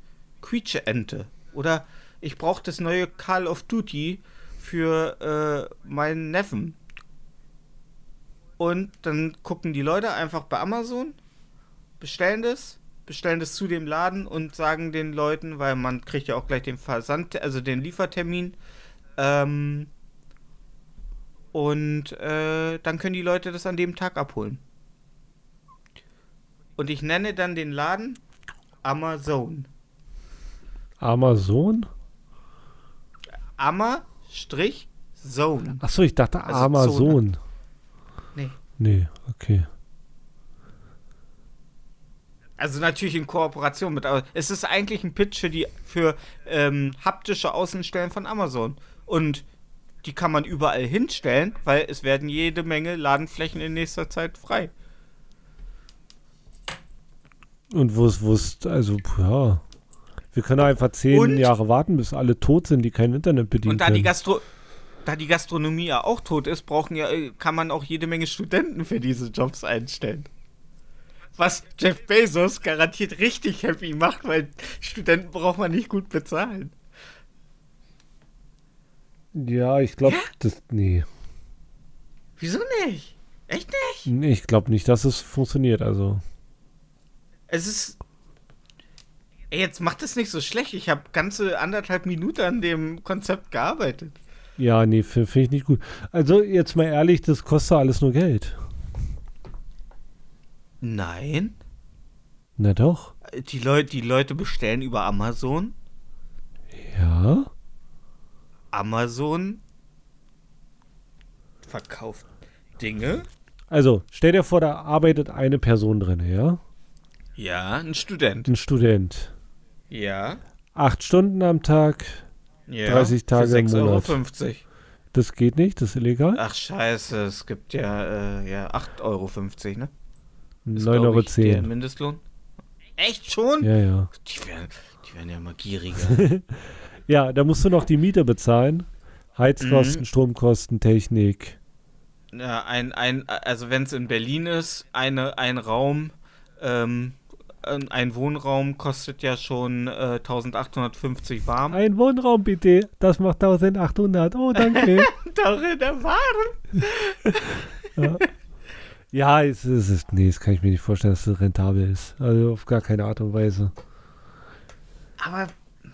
Quietsche-Ente oder ich brauche das neue Call of Duty für äh, meinen Neffen. Und dann gucken die Leute einfach bei Amazon, bestellen das, bestellen das zu dem Laden und sagen den Leuten, weil man kriegt ja auch gleich den Versand, also den Liefertermin. Ähm, und äh, dann können die Leute das an dem Tag abholen. Und ich nenne dann den Laden Amazon. Amazon? Amma-Zone. Achso, ich dachte Also Amazon. Nee. Nee, okay. Also natürlich in Kooperation mit, aber es ist eigentlich ein Pitch für die für ähm, haptische Außenstellen von Amazon. Und die kann man überall hinstellen, weil es werden jede Menge Ladenflächen in nächster Zeit frei. Und wo ist, wo ist, also, ja. Wir können einfach zehn Und- Jahre warten, bis alle tot sind, die kein Internet bedienen Und da die. Gastro da die Gastronomie ja auch tot ist, brauchen ja, äh, kann man auch jede Menge Studenten für diese Jobs einstellen. Was Jeff Bezos garantiert richtig happy macht, weil Studenten braucht man nicht gut bezahlen. Ja, ich glaube, Ja? das, nee. Wieso nicht? Echt nicht? Nee, Ich glaube nicht, dass es funktioniert, also. Es ist. Ey, jetzt macht es nicht so schlecht. Ich habe ganze anderthalb Minuten an dem Konzept gearbeitet. Ja, nee, finde find ich nicht gut. Also, jetzt mal ehrlich, das kostet alles nur Geld. Nein. Na doch. Die, Leu die Leute bestellen über Amazon. Ja. Amazon verkauft Dinge. Also, stell dir vor, da arbeitet eine Person drin, ja? Ja, ein Student. Ein Student. Ja. Acht Stunden am Tag, ja 30 Tage für im 6,50 Euro. Monat. 50. das geht nicht, das ist illegal. Ach, scheiße. Es gibt ja, äh, ja 8,50 Euro, ne? Ist, 9,10 glaub Euro. Der Mindestlohn. Echt schon? Ja, ja. Die werden, die werden ja mal gieriger. Ja, da musst du noch die Miete bezahlen. Heizkosten, Mhm. Stromkosten, Technik. Ja, ein, ein, also wenn es in Berlin ist, eine, ein Raum, ähm, ein ein Wohnraum kostet ja schon äh, 1850 warm. Ein Wohnraum bitte, das macht 1800. Oh, danke. Darin erfahren. ja. ja, es ist, es ist, nee, das kann ich mir nicht vorstellen, dass es rentabel ist. Also auf gar keine Art und Weise. Aber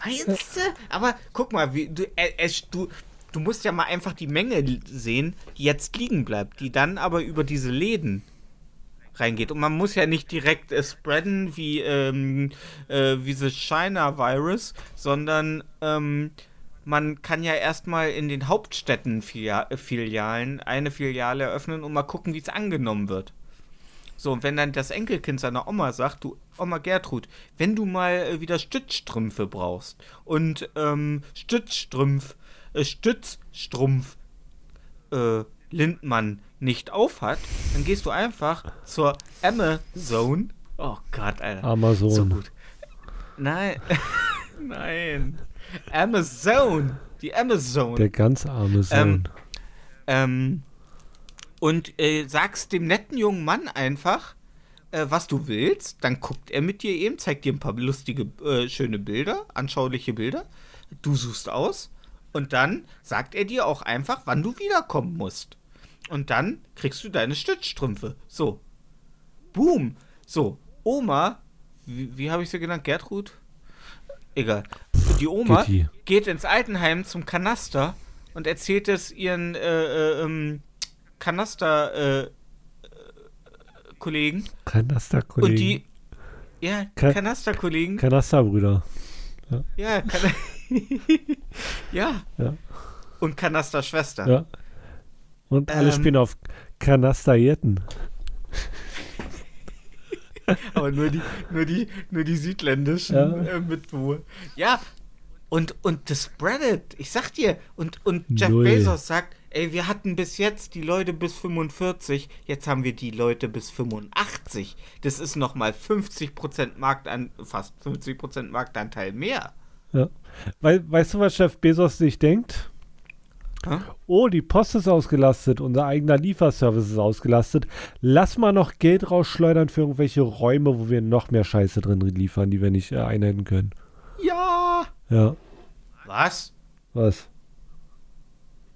meinst du? Aber guck mal, wie du, äh, es, du, du musst ja mal einfach die Menge sehen, die jetzt liegen bleibt, die dann aber über diese Läden reingeht. Und man muss ja nicht direkt äh, spreaden wie, ähm, äh, wie das China-Virus, sondern ähm, man kann ja erstmal in den Hauptstädten äh, Filialen eine Filiale eröffnen und mal gucken, wie es angenommen wird. So, und wenn dann das Enkelkind seiner Oma sagt, du, Oma Gertrud, wenn du mal äh, wieder Stützstrümpfe brauchst und ähm, Stützstrümpf, äh, Stützstrumpf äh, Lindmann nicht aufhat, dann gehst du einfach zur Amazon. Oh Gott, Alter. Amazon. So gut. Nein. Nein. Amazon. Die Amazon. Der ganz arme Sohn. Ähm, ähm, und äh, sagst dem netten jungen Mann einfach, äh, was du willst, dann guckt er mit dir eben, zeigt dir ein paar lustige, äh, schöne Bilder, anschauliche Bilder. Du suchst aus und dann sagt er dir auch einfach, wann du wiederkommen musst. Und dann kriegst du deine Stützstrümpfe. So. Boom. So. Oma, wie, wie habe ich sie genannt? Gertrud? Egal. Die Oma Gitti. geht ins Altenheim zum Kanaster und erzählt es ihren äh, äh, ähm, Kanaster äh, äh, Kollegen Kanasterkollegen. und die ja Ka- Kanasterkollegen Kanasterbrüder. ja kan ja Ja. und Kanasterschwester Ja. Und alle Ähm. spielen auf Kanasterjetten. aber nur die nur die nur die südländischen Ja. äh, Mitbewohner ja und und das spreadet ich sag dir und und Jeff Null. Bezos sagt ey wir hatten bis jetzt die Leute bis 45 jetzt haben wir die Leute bis 85 das ist noch mal 50 Marktan fast 50 Marktanteil mehr Ja. Wei weißt du, was Chef Bezos sich denkt? Hä? Oh, die Post ist ausgelastet, unser eigener Lieferservice ist ausgelastet. Lass mal noch Geld rausschleudern für irgendwelche Räume, wo wir noch mehr Scheiße drin liefern, die wir nicht äh, einhalten können. ja Ja, was was?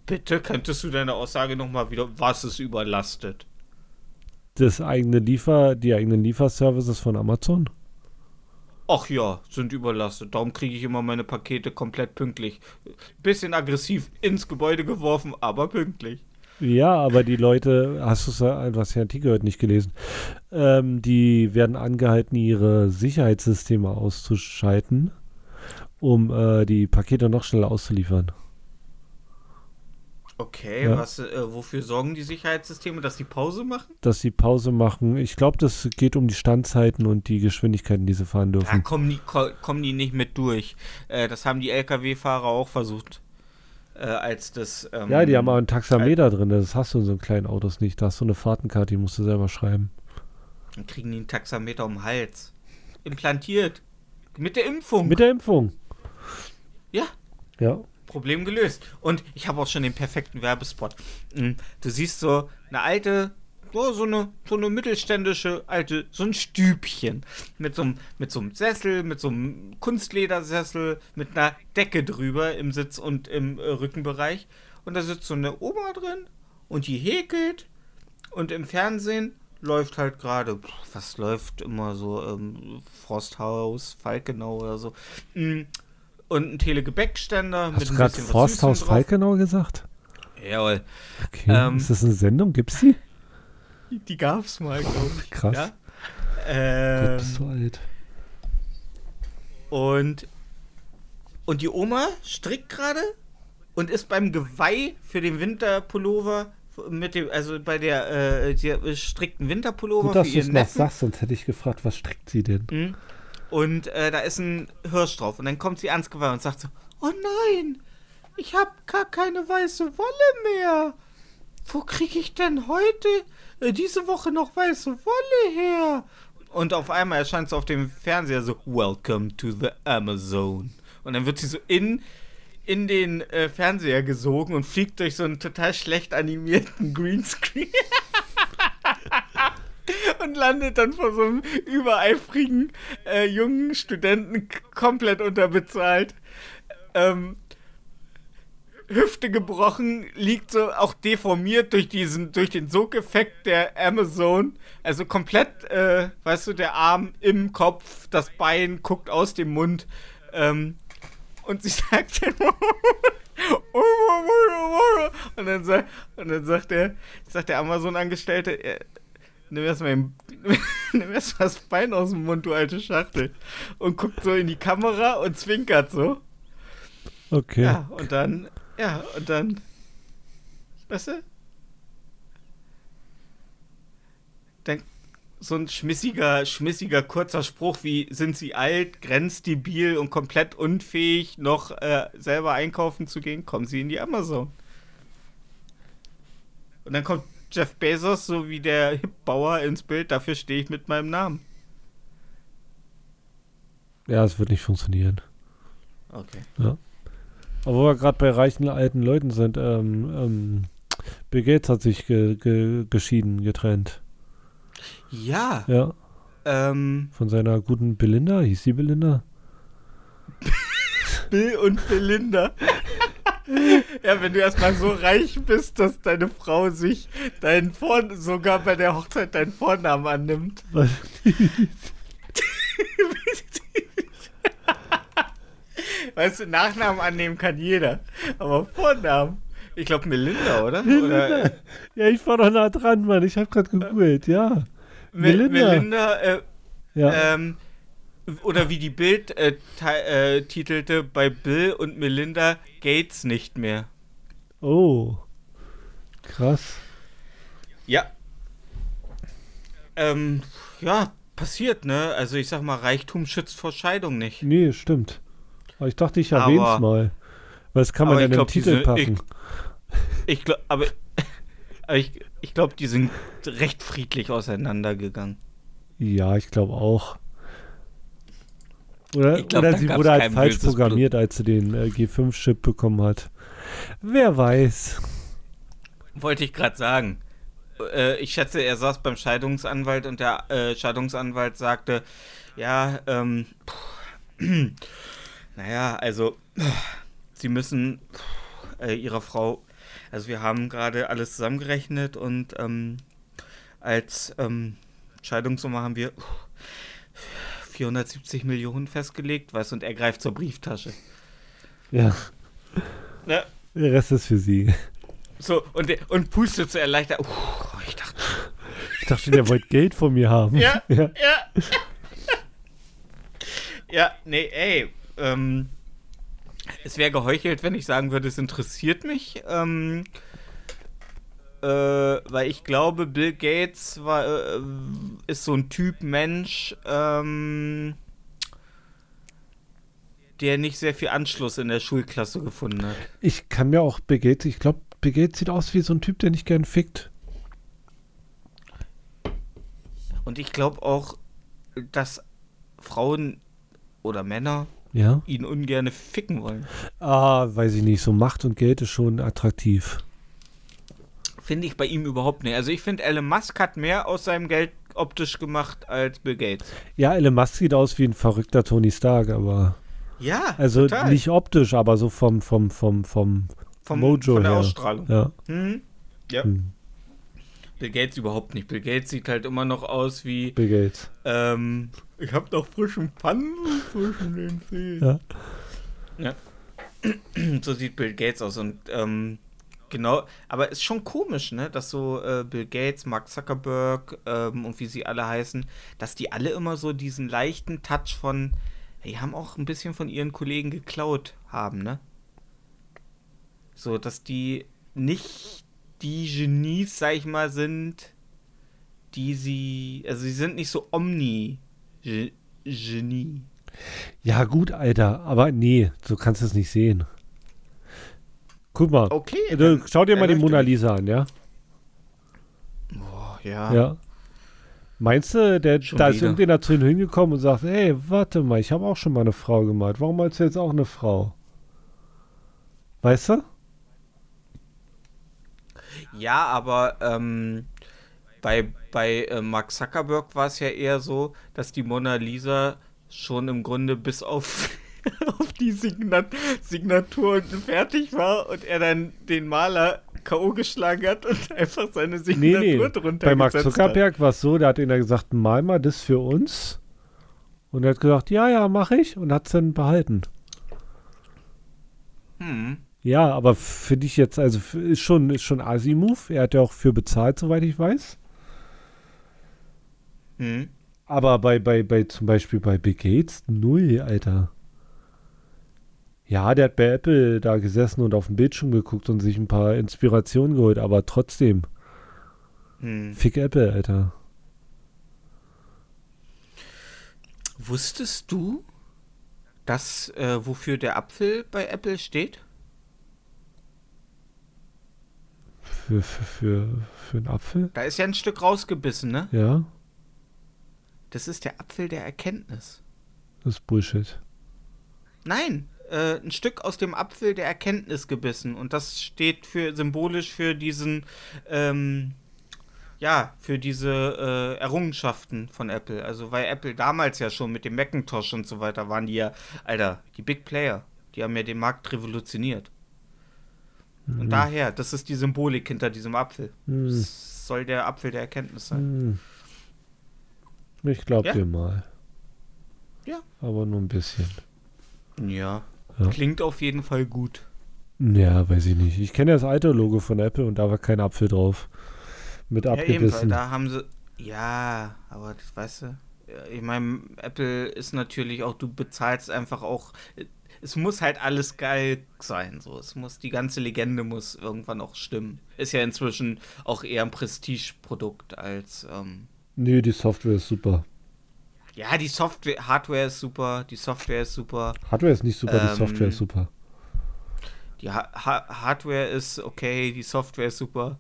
bitte könntest du deine Aussage noch mal wieder was ist überlastet Das eigene Liefer, die eigenen Lieferservices von Amazon? Ach ja, sind überlastet. Darum kriege ich immer meine Pakete komplett pünktlich. Bisschen aggressiv ins Gebäude geworfen, aber pünktlich. Ja, aber die Leute, hast du es was ja Artikel heute nicht gelesen, ähm, die werden angehalten, ihre Sicherheitssysteme auszuschalten, um äh, die Pakete noch schneller auszuliefern. Okay, Ja. was, äh, wofür sorgen die Sicherheitssysteme, dass die Pause machen? Dass sie Pause machen. Ich glaube, das geht um die Standzeiten und die Geschwindigkeiten, die sie fahren Da dürfen. kommen die, ko kommen die nicht mit durch. Äh, das haben die Lkw-Fahrer auch versucht. Äh, als das. Ähm, Ja, die haben auch einen Taxameter drin. Das hast du in so kleinen Autos nicht. Da hast du eine Fahrtenkarte, die musst du selber schreiben. Dann kriegen die einen Taxameter um den Hals. Implantiert. Mit der Impfung. Mit der Impfung. ja, Ja. Problem gelöst. Und ich habe auch schon den perfekten Werbespot. Mm, Du siehst so eine alte, so, eine, so eine mittelständische alte, so ein Stübchen mit so, einem, mit so einem Sessel, mit so einem Kunstledersessel, mit einer Decke drüber im Sitz und im äh, Rückenbereich. Und da sitzt so eine Oma drin und die häkelt. Und im Fernsehen läuft halt gerade, was läuft immer so, ähm, Frosthaus, Falkenau oder so. Und ein Telegebäckständer Hast du ein gerade Forsthaus. Falkenau gesagt? Jawohl. Okay. Ähm, ist das eine Sendung? Gibt's die? Die gab's mal, glaube ich. Krass. Ja? Gott, Ähm, bist du alt. und, und die Oma strickt gerade und ist beim Geweih für den Winterpullover mit dem, also bei der, äh, einen Winterpullover Gut, dass für du ihren noch Neffen. sagst, sonst hätte ich gefragt, was strickt sie denn? Mhm. Und äh, da ist ein Hirsch drauf. Und dann kommt sie ans Geweih und sagt so: Oh nein, ich habe gar keine weiße Wolle mehr. Wo kriege ich denn heute, äh, diese Woche noch weiße Wolle her? Und auf einmal erscheint sie auf dem Fernseher so: Welcome to the Amazon. Und dann wird sie so in, in den äh, Fernseher gesogen und fliegt durch so einen total schlecht animierten Greenscreen. und landet dann vor so einem übereifrigen äh, jungen Studenten komplett unterbezahlt. Ähm, Hüfte gebrochen, liegt so auch deformiert durch diesen, durch den Sogeffekt der Amazon. Also komplett, äh, weißt du, der Arm im Kopf, das Bein guckt aus dem Mund. Ähm, und sie sagt dann und dann, sagt, und dann sagt der, sagt der Amazon-Angestellte, nimm erstmal nimm erst mal das Bein aus dem Mund, du alte Schachtel. Und guckt so in die Kamera und zwinkert so. Okay. Ja, und dann, ja, und dann, weißt du? Dann so ein schmissiger, schmissiger, kurzer Spruch wie, sind sie alt, grenzdebil und komplett unfähig, noch äh, selber einkaufen zu gehen, kommen sie in die Amazon. Und dann kommt Jeff Bezos, so wie der Hip-Bauer ins Bild, dafür stehe ich mit meinem Namen. Ja, es wird nicht funktionieren. Okay. Aber wo wir gerade bei reichen alten Leuten sind, ähm, ähm, Bill Gates hat sich ge ge geschieden, getrennt. Ja, Ja, ähm, von seiner guten Belinda, hieß sie Belinda? Bill und Belinda. Ja, wenn du erstmal so reich bist, dass deine Frau sich deinen Vor sogar bei der Hochzeit deinen Vornamen annimmt. Was? Weißt du, Nachnamen annehmen kann jeder. Aber Vornamen. Ich glaube Melinda, oder? Melinda. Oder Ja, ich war doch nah dran, Mann. Ich habe gerade gegoogelt, ja. Me Melinda. Melinda, äh, Ja. ähm, oder wie die Bild äh, äh, titelte, bei Bill und Melinda Gates nicht mehr. Oh. Krass. Ja. Ähm, ja, passiert, ne? Also ich sag mal, Reichtum schützt vor Scheidung nicht. Nee, stimmt. Aber ich dachte, ich erwähne es mal. Weil das kann man ich in den Titel packen. Ich glaube, aber, aber ich, ich glaube, die sind recht friedlich auseinandergegangen. Ja, ich glaube auch. Oder, Ich glaub, oder sie wurde halt falsch programmiert, als sie den äh, G5-Chip bekommen hat. Wer weiß. Wollte ich gerade sagen. Äh, ich schätze, er saß beim Scheidungsanwalt und der äh, Scheidungsanwalt sagte, ja, ähm, pff, naja, also, sie müssen äh, ihrer Frau, also wir haben gerade alles zusammengerechnet und ähm, als ähm, Scheidungssumme haben wir 470 Millionen festgelegt, weißt du, und er greift zur Brieftasche. Ja, Ja, der Rest ist für sie. so, und, und pustet so erleichtert. Uh, ich dachte, Ich dachte, der wollte Geld von mir haben. Ja. ja. Ja. ja, nee, ey. Ähm, es wäre geheuchelt, wenn ich sagen würde, es interessiert mich. Ähm, äh, weil ich glaube, Bill Gates war, äh, ist so ein Typ Mensch, ähm, der nicht sehr viel Anschluss in der Schulklasse gefunden hat. Ich kann mir auch Bill Gates, ich glaube, Bill Gates sieht aus wie so ein Typ, der nicht gern fickt. Und ich glaube auch, dass Frauen oder Männer Ja. ihn ungerne ficken wollen. Ah, weiß ich nicht. So Macht und Geld ist schon attraktiv. Finde ich bei ihm überhaupt nicht. Also ich finde, Elon Musk hat mehr aus seinem Geld optisch gemacht als Bill Gates. Ja, Elon Musk sieht aus wie ein verrückter Tony Stark, aber. Ja, Also total. nicht optisch, aber so vom, vom, vom, vom vom, Mojo von der her. Ausstrahlung. Ja. Hm? Ja. Hm, Bill Gates überhaupt nicht. Bill Gates sieht halt immer noch aus wie, Bill Gates. ähm, ich hab noch frischen Pfannen zwischen den Zehen. Ja. so sieht Bill Gates aus und ähm, genau, aber ist schon komisch, ne, dass so äh, Bill Gates, Mark Zuckerberg ähm, und wie sie alle heißen, dass die alle immer so diesen leichten Touch von, die haben auch ein bisschen von ihren Kollegen geklaut haben, ne? So, dass die nicht die Genies, sag ich mal, sind, die sie, also sie sind nicht so Omni-Genie. Ja, gut, Alter. Aber nee, so kannst du es nicht sehen. Guck mal. Okay. Du, schau dir mal die Mona. Lisa an, ja? Oh, ja. Ja. Meinst du, der, Schon da ist wieder. irgendjemand zu ihm hingekommen und sagt, ey, warte mal, ich habe auch schon mal eine Frau gemalt. Warum malst du jetzt auch eine Frau? Weißt du? Ja, aber ähm, bei, bei äh, Mark Zuckerberg war es ja eher so, dass die Mona Lisa schon im Grunde bis auf, auf die Signat Signatur fertig war und er dann den Maler K.O. geschlagen hat und einfach seine Nee, Signatur nee. drunter Bei Mark Zuckerberg war es so, da hat einer gesagt, mal mal das für uns. Und er hat gesagt, ja, ja, mache ich. Und hat es dann behalten. Hm. Ja, aber finde ich jetzt, also ist schon, ist schon Asi-Move. Er hat ja auch für bezahlt, soweit ich weiß. Hm. Aber bei, bei, bei zum Beispiel bei Bill Gates, null, Alter. Ja, der hat bei Apple da gesessen und auf dem Bildschirm geguckt und sich ein paar Inspirationen geholt, aber trotzdem, Hm. fick Apple, Alter. Wusstest du, dass äh, wofür der Apfel bei Apple steht? Für, für, für, für einen Apfel? Da ist ja ein Stück rausgebissen, ne? Ja, Das ist der Apfel der Erkenntnis. das ist Bullshit. Nein, äh, ein Stück aus dem Apfel der Erkenntnis gebissen. Und das steht für symbolisch für diesen, ähm, ja, für diese äh, Errungenschaften von Apple. Also weil Apple damals ja schon mit dem Macintosh und so weiter waren die ja, Alter, die Big Player. Die haben ja den Markt revolutioniert. Und daher, das ist die Symbolik hinter diesem Apfel. Hm, Das soll der Apfel der Erkenntnis sein. hm. Ich glaub Ja? dir mal. Ja. Aber nur ein bisschen. Ja. Ja. Klingt auf jeden Fall gut. Ja, weiß ich nicht. Ich kenne ja das alte Logo von Apple und da war kein Apfel drauf. Mit Ja, abgebissen. da haben sie. Ja, aber das weißt du. Ich meine, Apple ist natürlich auch, du bezahlst einfach auch. Es muss halt alles geil sein. So. Es muss, die ganze Legende muss irgendwann auch stimmen. Ist ja inzwischen auch eher ein Prestigeprodukt als. Ähm, Nö, die Software ist super. Ja, die Software, Hardware ist super, die Software ist super, Hardware ist nicht super, die Ähm, Software ist super. die ha ha Hardware ist okay, die Software ist super.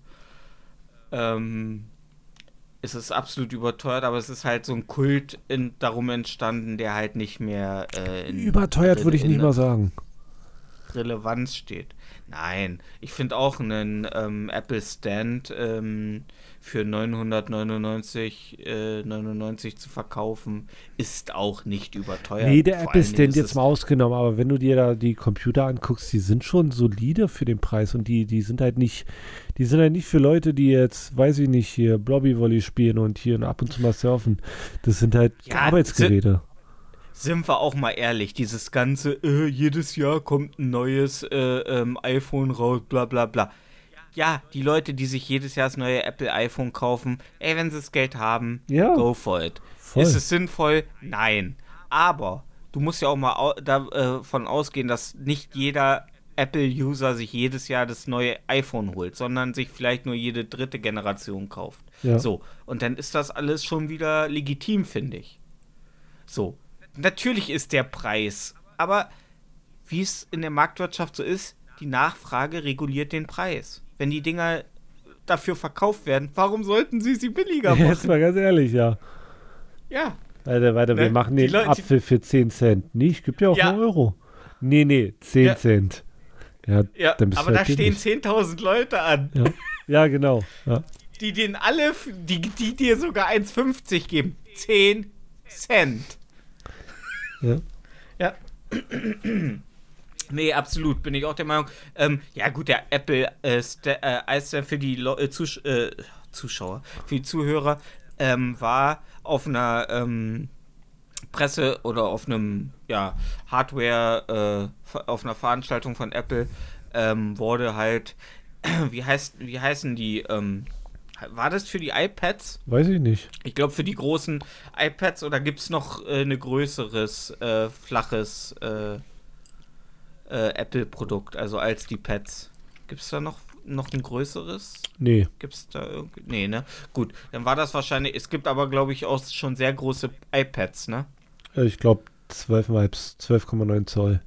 Ähm, es ist absolut überteuert, aber es ist halt so ein Kult in, darum entstanden, der halt nicht mehr äh, in Überteuert würde ich nicht mal sagen. Relevanz steht. Nein, ich finde auch einen ähm, Apple Stand ähm, für 999 äh, 99 zu verkaufen, ist auch nicht überteuert. Nee, der Vor Apple Stand jetzt mal ausgenommen, aber wenn du dir da die Computer anguckst, die sind schon solide für den Preis und die, die sind halt nicht, die sind halt nicht für Leute, die jetzt, weiß ich nicht, hier Blobby Volley spielen und hier ab und zu mal surfen. Das sind halt Ja, Arbeitsgeräte. Sind wir auch mal ehrlich, dieses ganze, äh, jedes Jahr kommt ein neues äh, ähm, iPhone raus, bla bla bla. Ja, die Leute, die sich jedes Jahr das neue Apple iPhone kaufen, ey, wenn sie das Geld haben, Ja. go for it. Voll. Ist es sinnvoll? Nein. Aber du musst ja auch mal au davon ausgehen, dass nicht jeder Apple-User sich jedes Jahr das neue iPhone holt, sondern sich vielleicht nur jede dritte Generation kauft. Ja. So, und dann ist das alles schon wieder legitim, finde ich. So, natürlich ist der Preis, aber wie es in der Marktwirtschaft so ist, die Nachfrage reguliert den Preis. Wenn die Dinger dafür verkauft werden, warum sollten sie sie billiger Jetzt machen? mal ganz ehrlich, ja. Ja, Warte, warte, wir Ne? machen Die den Leute- Apfel für 10 Cent. Nee, ich gebe dir auch Ja. einen Euro. Nee, nee, 10 Ja. Cent. Ja, ja, aber du da halt stehen dämlich. 10.000 Leute an, Ja, ja genau. Die den alle, die, die dir sogar 1,50 geben. 10 Cent. Ja. Ja. Nee, absolut, bin ich auch der Meinung. Ähm, ja, gut, der Apple äh, Sta- äh, für die Leu- äh, Zus äh, Zuschauer, für die Zuhörer, ähm, war auf einer ähm, Presse oder auf einem, ja, Hardware, äh, auf einer Veranstaltung von Apple, ähm, wurde halt, wie heißt, wie heißen die, ähm, war das für die iPads? Weiß ich nicht. Ich glaube, für die großen iPads oder gibt es noch äh, ein größeres, äh, flaches äh, äh, Apple-Produkt, also als die Pads? Gibt es da noch, noch ein größeres? Nee. Gibt es da irgendwie? Nee, ne? Gut, dann war das wahrscheinlich. Es gibt aber, glaube ich, auch schon sehr große iPads, ne? Äh, Ich glaube 12,5 12,9 Zoll.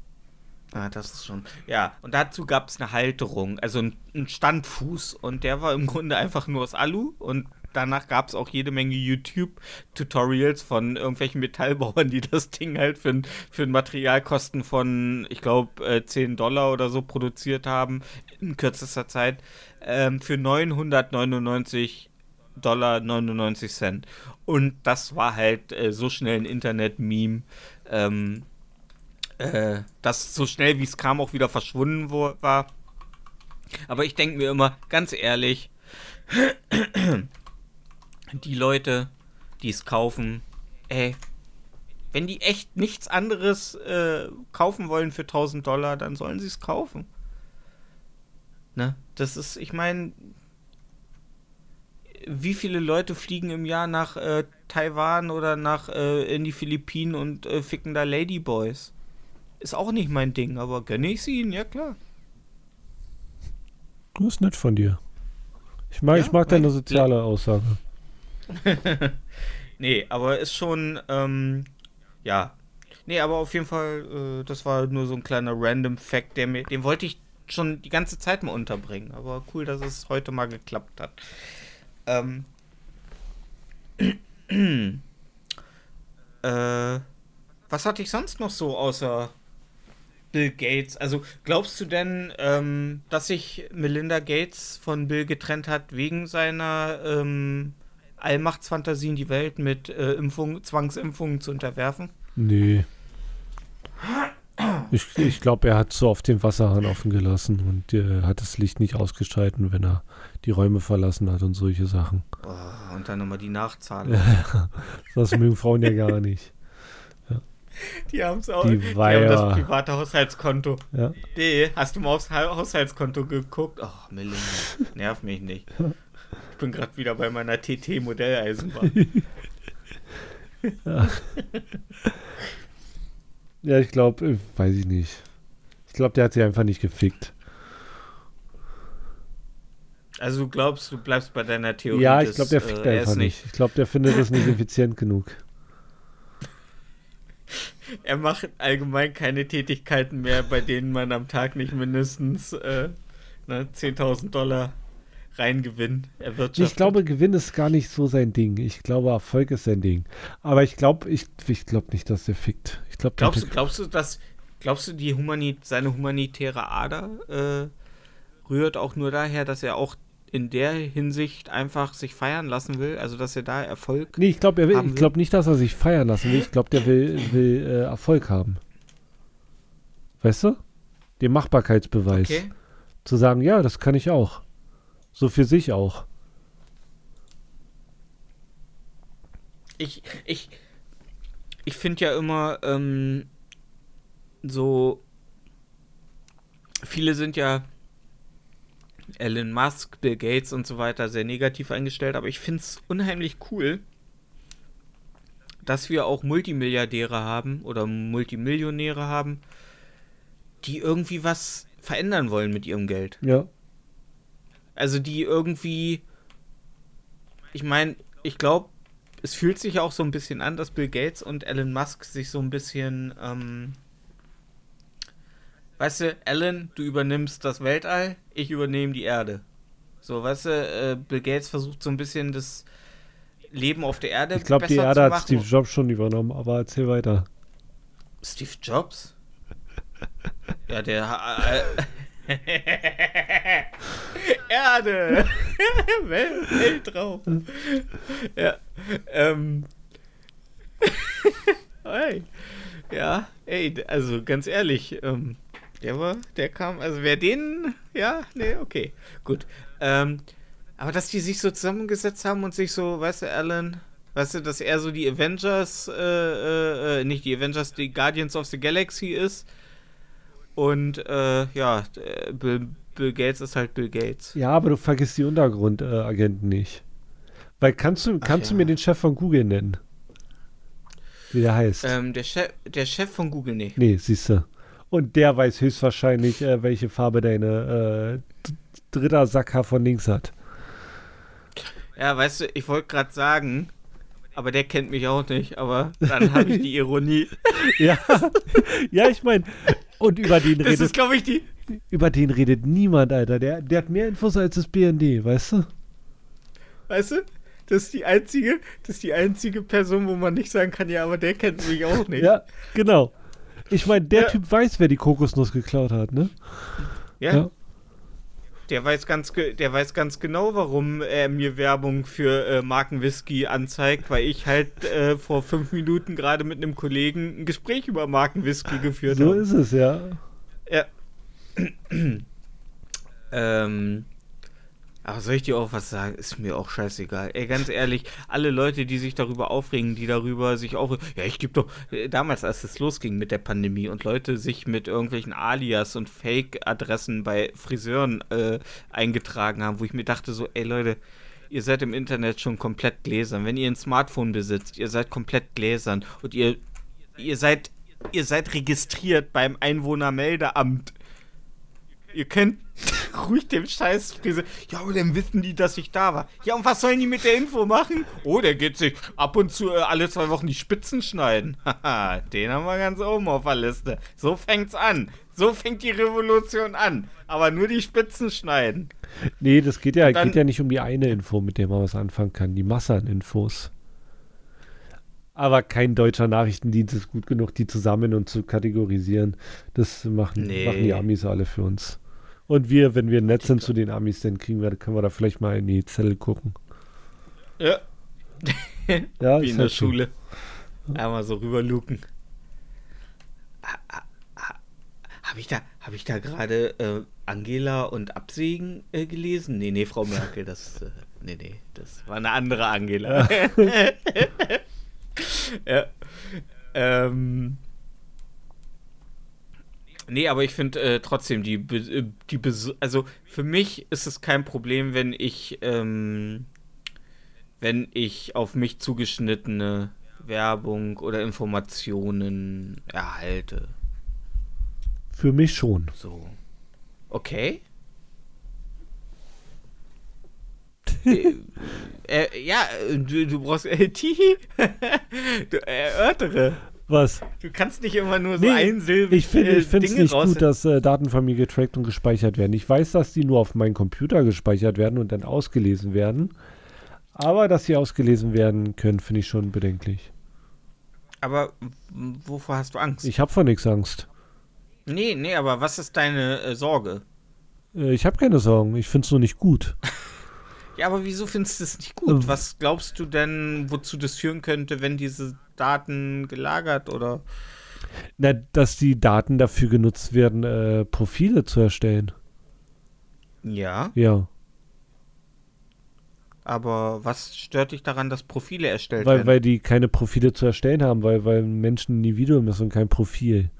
Ah, das ist schon. Ja, und dazu gab es eine Halterung, also ein, ein Standfuß. Und der war im Grunde einfach nur aus Alu. Und danach gab es auch jede Menge YouTube-Tutorials von irgendwelchen Metallbauern, die das Ding halt für, für ein Materialkosten von, ich glaube, äh, 10 Dollar oder so produziert haben in kürzester Zeit. Ähm, für 999 Dollar 99 Cent. Und das war halt äh, so schnell ein Internet-Meme. Ähm, äh, das so schnell wie es kam auch wieder verschwunden war. Aber ich denke mir immer, ganz ehrlich, die Leute, die es kaufen, ey, Wenn die echt nichts anderes äh, kaufen wollen für 1000 Dollar, dann sollen sie es kaufen. Ne? Das ist, ich meine, wie viele Leute fliegen im Jahr nach äh, Taiwan oder nach äh, in die Philippinen und äh, ficken da Ladyboys? Ist auch nicht mein Ding, aber gönne ich sie ihnen, ja klar. Das ist nett von dir. Ich mag, Ja, ich mag deine soziale Aussage. nee, aber ist schon, ähm, ja. Nee, aber auf jeden Fall, äh, das war nur so ein kleiner random Fact, der mir, den wollte ich schon die ganze Zeit mal unterbringen. Aber cool, dass es heute mal geklappt hat. Ähm. äh, was hatte ich sonst noch so außer Bill Gates? Also glaubst du denn, ähm, dass sich Melinda Gates von Bill getrennt hat wegen seiner ähm, Allmachtsfantasien, die Welt mit äh, Impfung, Zwangsimpfungen zu unterwerfen? Nee. Ich, ich glaube, er hat so oft den Wasserhahn offen gelassen und äh, hat das Licht nicht ausgeschalten, wenn er die Räume verlassen hat und solche Sachen. Oh, und dann nochmal die Nachzahlung. Das mögen Frauen ja gar nicht. Die haben es auch. Die Die, haben ja- das private Haushaltskonto. Ja. Nee, hast du mal aufs Ha- Haushaltskonto geguckt? Ach, Melinda, nerv mich nicht. Ich bin gerade wieder bei meiner TT-Modelleisenbahn. Ja, ich glaube, weiß ich nicht. Ich glaube, der hat sie einfach nicht gefickt. Also du glaubst, du bleibst bei deiner Theorie. ja, ich glaube, der fickt äh, einfach nicht. Ich glaube, der findet das nicht effizient genug. Er macht allgemein keine Tätigkeiten mehr, bei denen man am Tag nicht mindestens äh, ne, 10.000 Dollar reingewinnt. erwirtschaftet. Ich glaube, Gewinn ist gar nicht so sein Ding. Ich glaube, Erfolg ist sein Ding. Aber ich glaube, ich, ich glaube nicht, dass der fickt. Ich glaube, Glaubst du, glaubst du, dass glaubst du, die Humani seine humanitäre Ader äh, rührt auch nur daher, dass er auch in der Hinsicht einfach sich feiern lassen will, also dass er da Erfolg. Nee, ich glaube er will, ich glaube nicht, dass er sich feiern lassen will. Ich glaube, der will, will äh, Erfolg haben. Weißt du? Den Machbarkeitsbeweis. Okay. Zu sagen, ja, das kann ich auch. So für sich auch. Ich, ich, ich finde ja immer ähm, so. Viele sind ja Elon Musk, Bill Gates und so weiter sehr negativ eingestellt, aber ich finde es unheimlich cool, dass wir auch Multimilliardäre haben oder Multimillionäre haben, die irgendwie was verändern wollen mit ihrem Geld. Ja. Also die irgendwie, ich meine, ich glaube, es fühlt sich auch so ein bisschen an, dass Bill Gates und Elon Musk sich so ein bisschen, ähm, weißt du, Elon, du übernimmst das Weltall, ich übernehme die Erde. So, weißt du, äh, Bill Gates versucht so ein bisschen das Leben auf der Erde Ich glaube, die besser Erde hat. Steve Jobs schon übernommen, aber erzähl weiter. Steve Jobs? ja, der. Äh, Erde! Welt, Weltraum! ja. Ähm. hey. Ja, ey, also ganz ehrlich, ähm, der war, der kam, also wer den, ja, nee, okay, gut. Ähm, aber dass die sich so zusammengesetzt haben und sich so, weißt du, Alan, weißt du, dass er so die Avengers, äh, äh, äh, nicht die Avengers, die Guardians of the Galaxy ist. Und, äh, ja, äh, Bill, Bill Gates ist halt Bill Gates. Ja, aber du vergisst die Untergrundagenten Agenten nicht. Weil kannst du, Ach kannst du ja. mir den Chef von Google nennen? Wie der heißt? Ähm, der Chef, der Chef von Google, nee. Nee, siehst du. Und der weiß höchstwahrscheinlich, äh, welche Farbe deine äh, dritter Sacker von links hat. Ja, weißt du, ich wollte gerade sagen, aber der kennt mich auch nicht, aber dann habe ich die Ironie. Ja, ja, ich meine, und über den Das ist, redet, glaube ich, die. über den redet niemand, Alter. Der, der hat mehr Infos als das BND, weißt du? Weißt du? Das ist die einzige, das ist die einzige Person, wo man nicht sagen kann, ja, aber der kennt mich auch nicht. Ja, genau. Ich meine, der Ja. Typ weiß, wer die Kokosnuss geklaut hat, ne? Ja, Ja. Der weiß ganz, der weiß ganz genau, warum er mir Werbung für äh, Markenwhisky anzeigt, weil ich halt äh, vor fünf Minuten gerade mit einem Kollegen ein Gespräch über Markenwhisky geführt So habe. ist es, ja. Ja. ähm, Aber soll ich dir auch was sagen? Ist mir auch scheißegal. Ey, ganz ehrlich, alle Leute, die sich darüber aufregen, die darüber sich aufregen, ja, ich gebe doch, damals, als es losging mit der Pandemie und Leute sich mit irgendwelchen Alias und Fake-Adressen bei Friseuren äh, eingetragen haben, wo ich mir dachte so, ey Leute, ihr seid im Internet schon komplett gläsern. Wenn ihr ein Smartphone besitzt, ihr seid komplett gläsern und ihr, ihr seid, ihr seid registriert beim Einwohnermeldeamt. Ihr könnt ruhig dem Scheiß Friseur. Ja, aber dann wissen die, dass ich da war. Ja, und was sollen die mit der Info machen? Oh, der geht sich ab und zu äh, alle zwei Wochen die Spitzen schneiden. Haha, den haben wir ganz oben auf der Liste. So fängt's an. So fängt die Revolution an. Aber nur die Spitzen schneiden. Nee, das geht ja, dann- geht ja nicht um die eine Info, mit der man was anfangen kann. Die Masse an Infos. Aber kein deutscher Nachrichtendienst ist gut genug, die zu sammeln und zu kategorisieren. Das machen, Nee. machen die Amis alle für uns. Und wir, wenn wir nett sind zu den Amis, dann kriegen wir, können wir da vielleicht mal in die Zettel gucken. Ja, Ja, wie in der halt. Schule. Einmal so rüberluken. Habe ich da, hab ich da gerade äh, Angela und Absägen äh, gelesen? Nee, nee, Frau Merkel, das, äh, nee, nee, das war eine andere Angela. ja. Ähm. Nee, aber ich finde äh, trotzdem, die, äh, die also für mich ist es kein Problem, wenn ich, ähm, wenn ich auf mich zugeschnittene Werbung oder Informationen erhalte. Für mich schon. So. Okay. Äh, äh, ja, äh, du, du brauchst äh, Tihi. du erörtere. Was? Du kannst nicht immer nur so Nee, einsilbig Ich finde äh, es Dinge nicht gut, dass äh, Daten von mir getrackt und gespeichert werden. Ich weiß, dass die nur auf meinen Computer gespeichert werden und dann ausgelesen werden. Aber dass sie ausgelesen werden können, finde ich schon bedenklich. Aber wovor hast du Angst? Ich habe vor nichts Angst. nee, nee, aber was ist deine äh, Sorge? Äh, ich habe keine Sorgen. Ich finde es nur nicht gut. Ja, aber wieso findest du es nicht gut? Ähm. Was glaubst du denn, wozu das führen könnte, wenn diese Daten gelagert oder. Na, dass die Daten dafür genutzt werden, äh, Profile zu erstellen. Ja, Ja, aber was stört dich daran, dass Profile erstellt weil, werden? weil die keine Profile zu erstellen haben, weil, weil ein Mensch ein Individuum ist und kein Profil.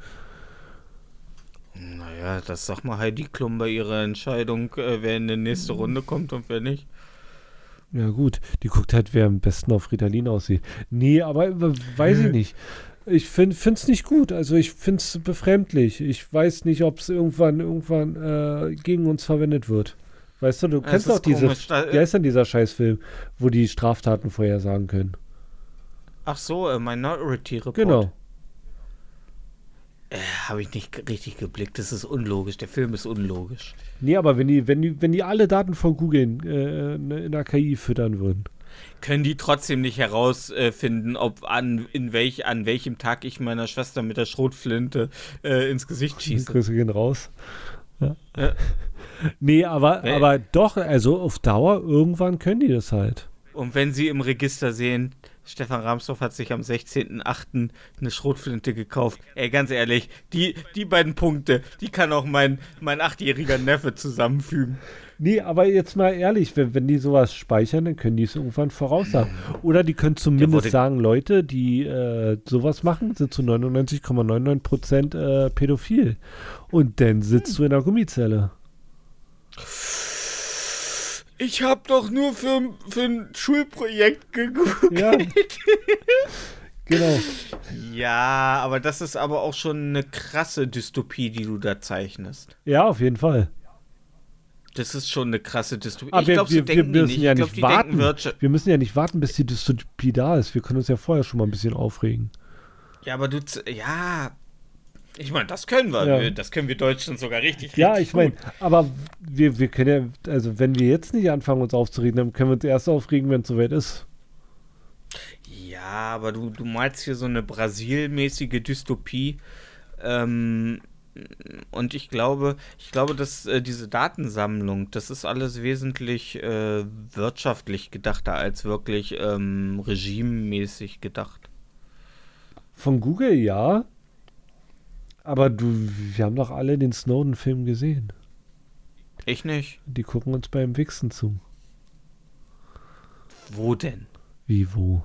Naja, das sag mal Heidi Klum bei ihrer Entscheidung, äh, wer in die nächste Runde kommt und wer nicht. Ja, gut. Die guckt halt, wer am besten auf Ritalin aussieht. Nee, aber äh, weiß ich nicht. Ich finde es nicht gut. Also ich finde es befremdlich. Ich weiß nicht, ob es irgendwann irgendwann äh, gegen uns verwendet wird. Weißt du, du Es kennst doch diese. Wie heißt denn dieser Scheißfilm, wo die Straftaten vorhersagen können? Ach so, äh, Minority Report. Genau. Habe ich nicht richtig geblickt. Das ist unlogisch. Der Film ist unlogisch. Nee, aber wenn die, wenn die, wenn die alle Daten von Google äh, in der KI füttern würden. Können die trotzdem nicht herausfinden, ob an, in welch, an welchem Tag ich meiner Schwester mit der Schrotflinte äh, ins Gesicht Die schieße? Grüße gehen raus. Ja. Ja. Nee, aber, Nee. aber doch, also auf Dauer, irgendwann können die das halt. Und wenn sie im Register sehen, Stefan Ramsdorff hat sich am 16.08. eine Schrotflinte gekauft. Ey, ganz ehrlich, die, die beiden Punkte, die kann auch mein, mein achtjähriger Neffe zusammenfügen. Nee, aber jetzt mal ehrlich, wenn, wenn die sowas speichern, dann können die es irgendwann voraussagen. Oder die können zumindest sagen, Leute, die äh, sowas machen, sind zu 99,99 Prozent äh, pädophil. Und dann sitzt du in der Gummizelle. Ich hab doch nur für, für ein Schulprojekt gegoogelt. Ja. genau. Ja, aber das ist aber auch schon eine krasse Dystopie, die du da zeichnest. Ja, auf jeden Fall. Das ist schon eine krasse Dystopie. Aber ich wir, glaube, wir, wir müssen nicht. ja ich glaube, nicht denken warten. Wirtschaft. Wir müssen ja nicht warten, bis die Dystopie da ist. Wir können uns ja vorher schon mal ein bisschen aufregen. Ja, aber du, z- ja. Ich meine, das können wir. Ja. Wir- Das können wir Deutschen sogar richtig, Ja, richtig ich meine, aber wir, wir können ja, also wenn wir jetzt nicht anfangen, uns aufzuregen, dann können wir uns erst aufregen, wenn es soweit ist. Ja, aber du, du malst hier so eine Brasil-mäßige Dystopie. Ähm, und ich glaube, ich glaube, dass äh, diese Datensammlung, das ist alles wesentlich äh, wirtschaftlich gedachter als wirklich ähm, regimemäßig gedacht. Von Google ja. Aber du, wir haben doch alle den Snowden-Film gesehen. Ich nicht. Die gucken uns beim Wichsen zu. Wo denn? Wie wo?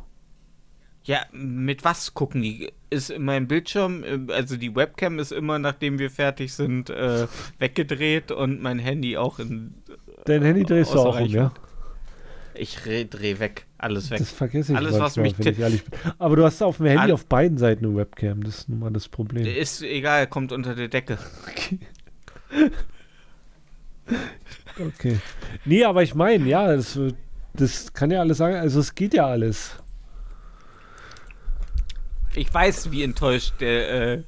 Ja, mit was gucken die? Ist in meinem Bildschirm, äh, also die Webcam ist immer, nachdem wir fertig sind, äh, weggedreht und mein Handy auch in. Dein Handy drehst du auch um, ja? Ich dreh, dreh weg, alles weg. Das vergesse ich Alles, was mich wenn ich ehrlich bin. Aber du hast auf dem Handy auf beiden Seiten eine Webcam. Das ist nun mal das Problem. Ist egal, kommt unter der Decke. Okay. okay. Nee, aber ich meine, ja, das, das kann ja alles sagen. Also es geht ja alles. Ich weiß, wie enttäuscht der, äh,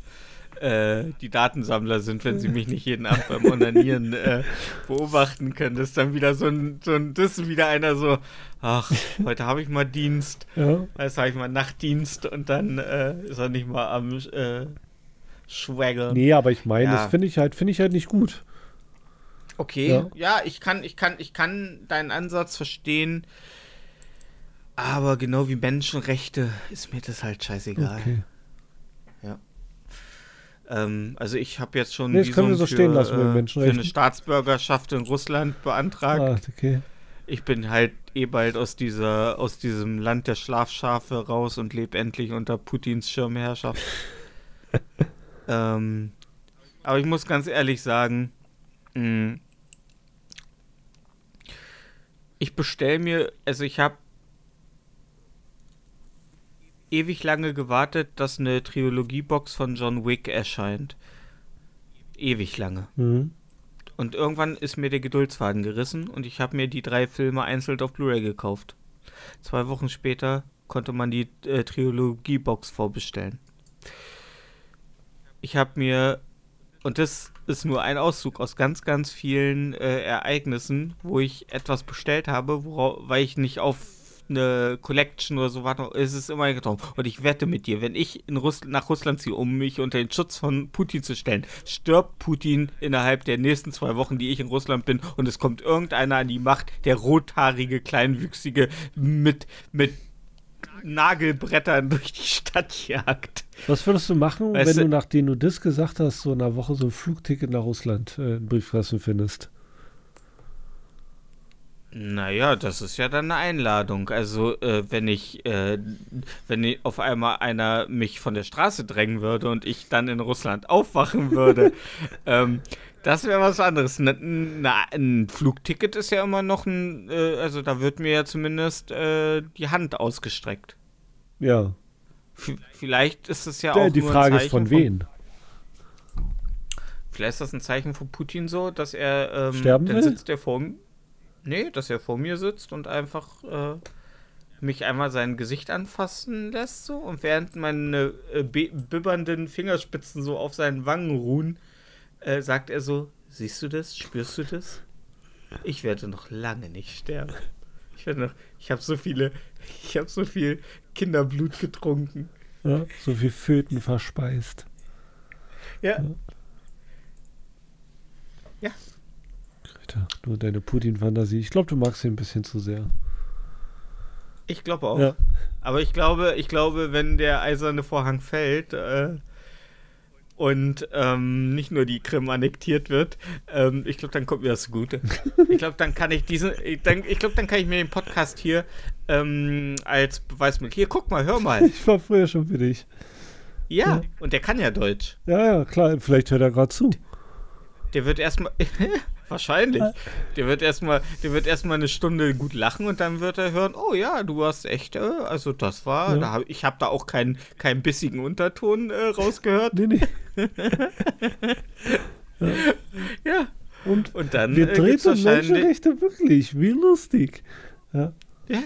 äh, die Datensammler sind, wenn sie mich nicht jeden Abend beim Onanieren äh, beobachten können. Das ist dann wieder so ein, so ein, das ist wieder einer so, ach, heute habe ich mal Dienst, Ja. jetzt habe ich mal Nachtdienst und dann äh, ist er nicht mal am äh, Schwaggeln. Nee, aber ich meine, Ja. das finde ich halt, finde ich halt nicht gut. Okay, Ja. ja. ich kann, ich kann, ich kann deinen Ansatz verstehen. Aber genau wie Menschenrechte ist mir das halt scheißegal. Okay. Ähm, also ich habe jetzt schon Nee, das können wir so stehen lassen äh, für eine. Staatsbürgerschaft in Russland beantragt. Ah, okay. Ich bin halt eh bald aus dieser, aus diesem Land der Schlafschafe raus und lebe endlich unter Putins Schirmherrschaft. ähm, aber ich muss ganz ehrlich sagen, mh, ich bestelle mir, also ich habe ewig lange gewartet, dass eine Trilogiebox von John Wick erscheint. Ewig lange. Mhm. Und irgendwann ist mir der Geduldsfaden gerissen und ich habe mir die drei Filme einzeln auf Blu-ray gekauft. Zwei Wochen später konnte man die äh, Trilogie-Box vorbestellen. Ich habe mir, und das ist nur ein Auszug aus ganz, ganz vielen äh, Ereignissen, wo ich etwas bestellt habe, weil ich nicht auf eine Collection oder so warte, ist es immer getroffen. Und ich wette mit dir, wenn ich in Russ nach Russland ziehe, um mich unter den Schutz von Putin zu stellen, stirbt Putin innerhalb der nächsten zwei Wochen, die ich in Russland bin, und es kommt irgendeiner an die Macht, der rothaarige, kleinwüchsige mit, mit Nagelbrettern durch die Stadt jagt. Was würdest du machen, Weißt wenn du- du, nachdem du das gesagt hast, so in einer Woche so ein Flugticket nach Russland äh, in Briefkasten findest? Naja, das ist ja dann eine Einladung. Also, äh, wenn ich, äh, wenn ich auf einmal einer mich von der Straße drängen würde und ich dann in Russland aufwachen würde, ähm, das wäre was anderes. Na, na, ein Flugticket ist ja immer noch ein, äh, also da wird mir ja zumindest äh, die Hand ausgestreckt. Ja. V vielleicht ist es ja Der- auch die Frage ist von Zeichen wen? Vielleicht ist das ein Zeichen von Putin so, dass er ähm, Sterben dann will? sitzt er vor m- Nee, dass er vor mir sitzt und einfach äh, mich einmal sein Gesicht anfassen lässt so und während meine äh, bi- bibbernden Fingerspitzen so auf seinen Wangen ruhen, äh, sagt er so: Siehst du das? Spürst du das? Ich werde noch lange nicht sterben. Ich werde noch. Ich habe so viele. Ich habe so viel Kinderblut getrunken. Ja, so viel Föten verspeist. Ja. Alter, du und deine Putin-Fantasie. Ich glaube, du magst ihn ein bisschen zu sehr. Ich glaube auch. Ja. Aber ich glaube, ich glaube, wenn der eiserne Vorhang fällt äh, und ähm, nicht nur die Krim annektiert wird, ähm, ich glaube, dann kommt mir das zugute. ich glaube, dann kann ich diesen, ich, dann, ich glaube, dann kann ich mir den Podcast hier ähm, als Beweismittel. Hier, guck mal, hör mal. Ich war früher schon für dich. Ja, Ja. und der kann ja Deutsch. Ja, ja, klar. Vielleicht hört er gerade zu. Der wird erstmal. Wahrscheinlich. Der wird erstmal, erstmal eine Stunde gut lachen und dann wird er hören, oh ja, du hast echt, äh, also das war, Ja. da hab, ich habe da auch keinen keinen bissigen Unterton äh, rausgehört. Nee, nee. Ja. Und Und dann wir äh, drehen gibt's um wahrscheinlich, Menschenrechte wirklich. Wie lustig. Ja. ja.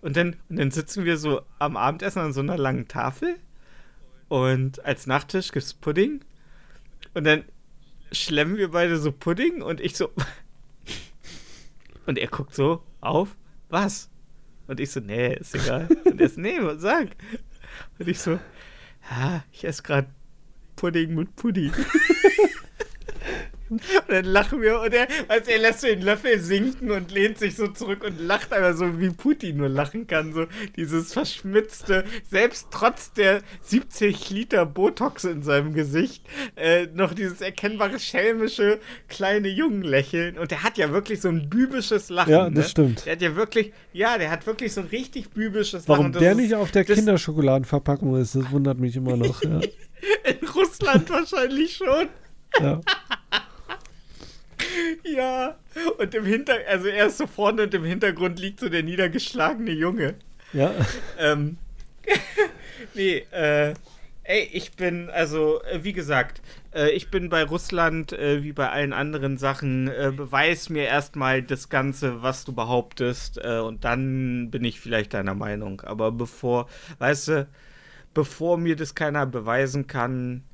Und dann, und dann sitzen wir so am Abendessen an so einer langen Tafel und als Nachtisch gibt's Pudding und dann schlemmen wir beide so Pudding und ich so und er guckt so auf, was? Und ich so, nee, ist egal. Und er so, nee, was sag? Und ich so, ja, ich esse gerade Pudding mit Pudding. Und dann lachen wir und er, also er lässt so den Löffel sinken und lehnt sich so zurück und lacht aber so, wie Putin nur lachen kann. So dieses verschmitzte, selbst trotz der 70 Liter Botox in seinem Gesicht, äh, noch dieses erkennbare schelmische kleine Jungenlächeln. Und der hat ja wirklich so ein bübisches Lachen. Ja, das ne? stimmt. Der hat ja wirklich, ja, der hat wirklich so ein richtig bübisches Warum Lachen. Das der nicht auf der Kinderschokoladenverpackung ist, das wundert mich immer noch. Ja. In Russland wahrscheinlich schon. Ja. Ja, und im Hintergrund, also er ist so vorne und im Hintergrund liegt so der niedergeschlagene Junge. ja. Ähm, nee, äh, ey, ich bin, also, äh, wie gesagt, äh, ich bin bei Russland, äh, wie bei allen anderen Sachen, äh, beweis mir erstmal das Ganze, was du behauptest, äh, und dann bin ich vielleicht deiner Meinung. Aber bevor, weißt du, bevor mir das keiner beweisen kann,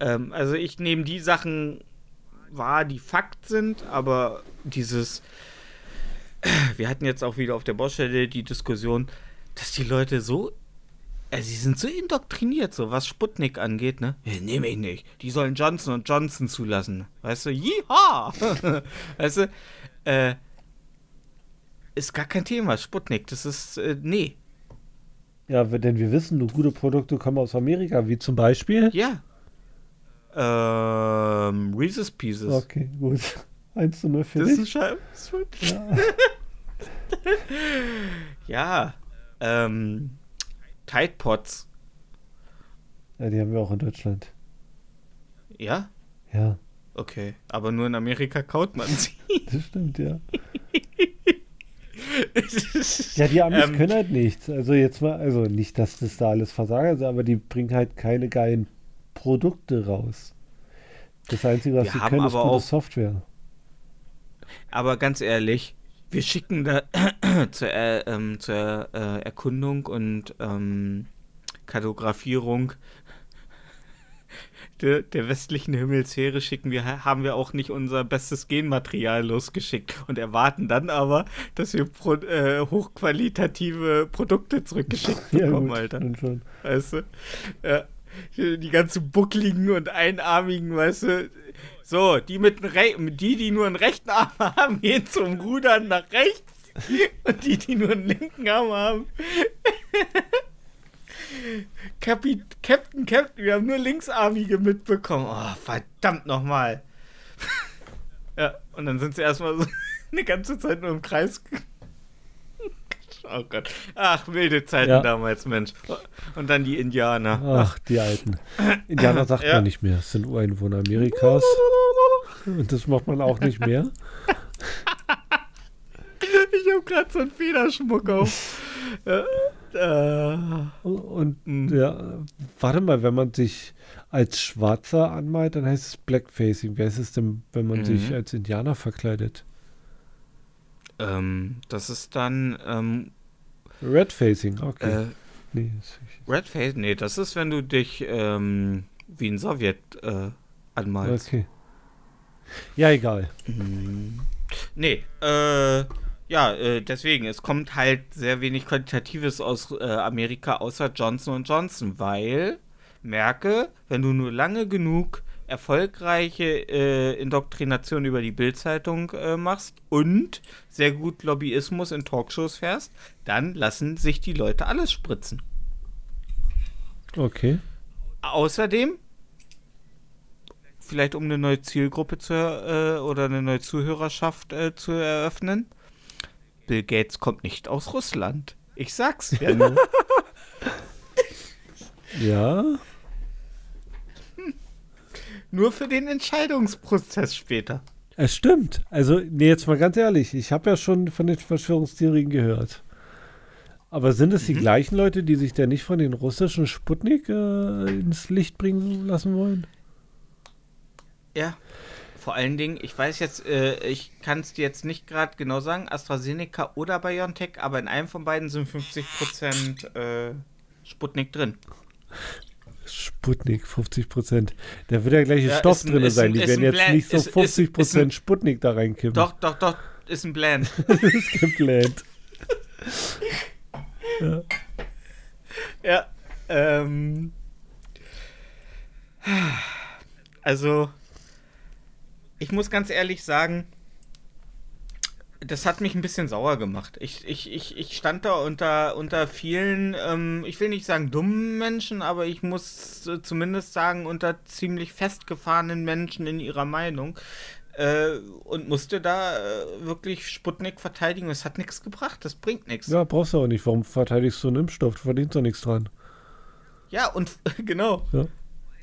ähm, also ich nehme die Sachen wahr, die Fakt sind, aber dieses, wir hatten jetzt auch wieder auf der Baustelle die Diskussion, dass die Leute so, äh, sie sind so indoktriniert, so was Sputnik angeht, ne? Nehme ich nicht. Die sollen Johnson und Johnson zulassen. Weißt du, jiha! weißt du, äh, ist gar kein Thema, Sputnik, das ist, äh, nee. ja, denn wir wissen, nur gute Produkte kommen aus Amerika, wie zum Beispiel. Ja. Ähm, Reese's Pieces. Okay, gut. 1 zu 0 für Das ist ein dich. Ja. Ja. Ähm, Tide Pods. ja, die haben wir auch in Deutschland. Ja? Ja, Okay. Aber nur in Amerika kaut man sie. das stimmt, ja. Ja, die Amis Ähm, können halt nichts. Also jetzt mal, also nicht, dass das da alles Versager sind, aber die bringen halt keine geilen Produkte raus. Das Einzige, was Wir sie haben können, ist gute auch- Software. Aber ganz ehrlich, wir schicken da zur, äh, ähm, zur äh, Erkundung und ähm, Kartografierung der, der westlichen Himmelsheere schicken wir, haben wir auch nicht unser bestes Genmaterial losgeschickt und erwarten dann aber, dass wir pro, äh, hochqualitative Produkte zurückgeschickt Ja, bekommen, gut, Alter. schon. Weißt du? Ja. Die ganzen buckligen und einarmigen, weißt du? So, die mit die, die nur einen rechten Arm haben, gehen zum Rudern nach rechts. Und die, die nur einen linken Arm haben. Kapi Captain, Captain, wir haben nur Linksarmige mitbekommen. Oh, verdammt nochmal. ja, und dann sind sie erstmal so eine ganze Zeit nur im Kreis. Oh Gott. Ach, wilde Zeiten Ja. damals, Mensch. Und dann die Indianer. Ach, die Alten. Indianer sagt Ja. man nicht mehr. Es sind Ureinwohner Amerikas. Und das macht man auch nicht mehr. Ich habe gerade so einen Federschmuck auf. äh, Und Mhm. ja, warte mal, wenn man sich als Schwarzer anmalt, dann heißt es Blackfacing. Wie heißt es denn, wenn man Mhm. sich als Indianer verkleidet? Ähm, das ist dann ähm, Redfacing, okay. äh, nee, richtig. Redface. Nee, das ist, wenn du dich ähm, wie ein Sowjet äh, anmalst. okay. Ja, egal. Mhm. Nee, äh, ja, äh, deswegen, es kommt halt sehr wenig Qualitatives aus äh, Amerika außer Johnson Johnson, weil, merke, wenn du nur lange genug erfolgreiche äh, Indoktrination über die Bildzeitung äh, machst und sehr gut Lobbyismus in Talkshows fährst, dann lassen sich die Leute alles spritzen. Okay. Außerdem, vielleicht um eine neue Zielgruppe zu, äh, oder eine neue Zuhörerschaft äh, zu eröffnen, Bill Gates kommt nicht aus Russland. Ich sag's ja nur. Ja. Nur für den Entscheidungsprozess später. Es stimmt. Also, nee, jetzt mal ganz ehrlich, ich habe ja schon von den Verschwörungstheorien gehört. Aber sind es die Mhm. gleichen Leute, die sich da nicht von den russischen Sputnik äh, ins Licht bringen lassen wollen? Ja. Vor allen Dingen, ich weiß jetzt, äh, ich kann es dir jetzt nicht gerade genau sagen, AstraZeneca oder BioNTech, aber in einem von beiden sind 50% äh, Sputnik drin. Sputnik, 50 Prozent. Da wird ja gleiche Ja, Stoff ein- drin sein. ein- Die werden jetzt nicht so ist- ist- 50 ist ein- Prozent Sputnik da reinkippen. Doch, doch, doch, ist ein Blend. das ist geplant. ja. Ja, ähm. Also, ich muss ganz ehrlich sagen, das hat mich ein bisschen sauer gemacht. Ich, ich, ich, ich stand da unter, unter vielen, ähm, ich will nicht sagen dummen Menschen, aber ich muss äh, zumindest sagen, unter ziemlich festgefahrenen Menschen in ihrer Meinung. Äh, und musste da äh, wirklich Sputnik verteidigen. Es hat nichts gebracht, das bringt nichts. Ja, brauchst du auch nicht. Warum verteidigst du einen Impfstoff? Du verdienst doch nichts dran. Ja, und genau. Ja.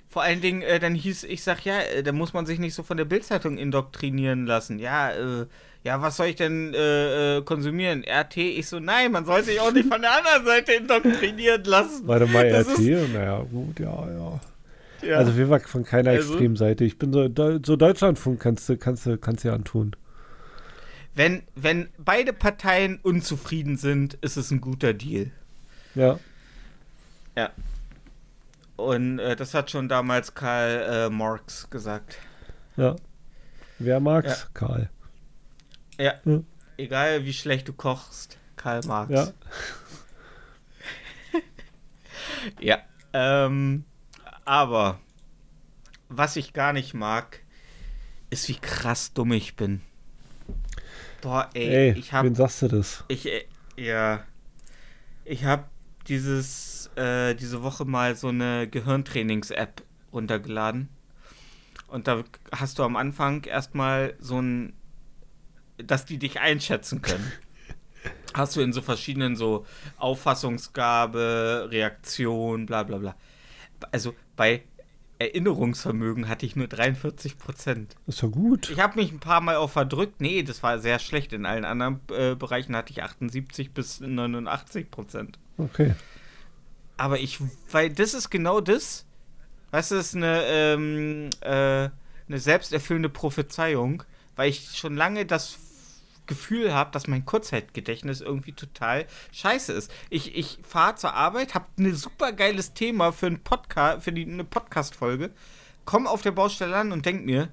Vor allen Dingen, äh, dann hieß, ich sag, ja, äh, da muss man sich nicht so von der Bildzeitung indoktrinieren lassen. Ja, äh, ja, was soll ich denn äh, äh, konsumieren? RT? Ich so, nein, man soll sich auch nicht von der anderen Seite indoktrinieren lassen. Warte mal, Das RT? Naja, gut, ja, ja. Ja. Also wir waren von keiner Also- Extremseite. Ich bin so, so Deutschlandfunk kannst du, kannst du, kannst du ja antun. wenn, wenn beide Parteien unzufrieden sind, ist es ein guter Deal. Ja. Und äh, das hat schon damals Karl äh, Marx gesagt. Ja. Wer mag's? Ja. Karl. Ja. Hm. Egal wie schlecht du kochst, Karl Marx. Ja. Ja. Ähm, aber was ich gar nicht mag, ist, wie krass dumm ich bin. Boah, ey, Ey, ich hab. wen sagst du das? Ich, äh, ja. Ich hab dieses, äh, diese Woche mal so eine Gehirntrainings-App runtergeladen. Und da hast du am Anfang erstmal so ein, dass die dich einschätzen können. hast du in so verschiedenen so Auffassungsgabe, Reaktion, bla bla bla. Also bei Erinnerungsvermögen hatte ich nur 43 Prozent. Ist doch gut. Ich habe mich ein paar Mal auch verdrückt. Nee, das war sehr schlecht. In allen anderen äh, Bereichen hatte ich 78 bis 89 Prozent. Okay. Aber ich, weil das ist genau das. Weißt du, das ist eine, ähm, äh, eine selbsterfüllende Prophezeiung, weil ich schon lange das Gefühl habe, dass mein Kurzzeitgedächtnis irgendwie total scheiße ist. Ich, ich fahre zur Arbeit, habe ein super geiles Thema für, einen Podcast, für die, eine Podcast-Folge, komme auf der Baustelle an und denk mir,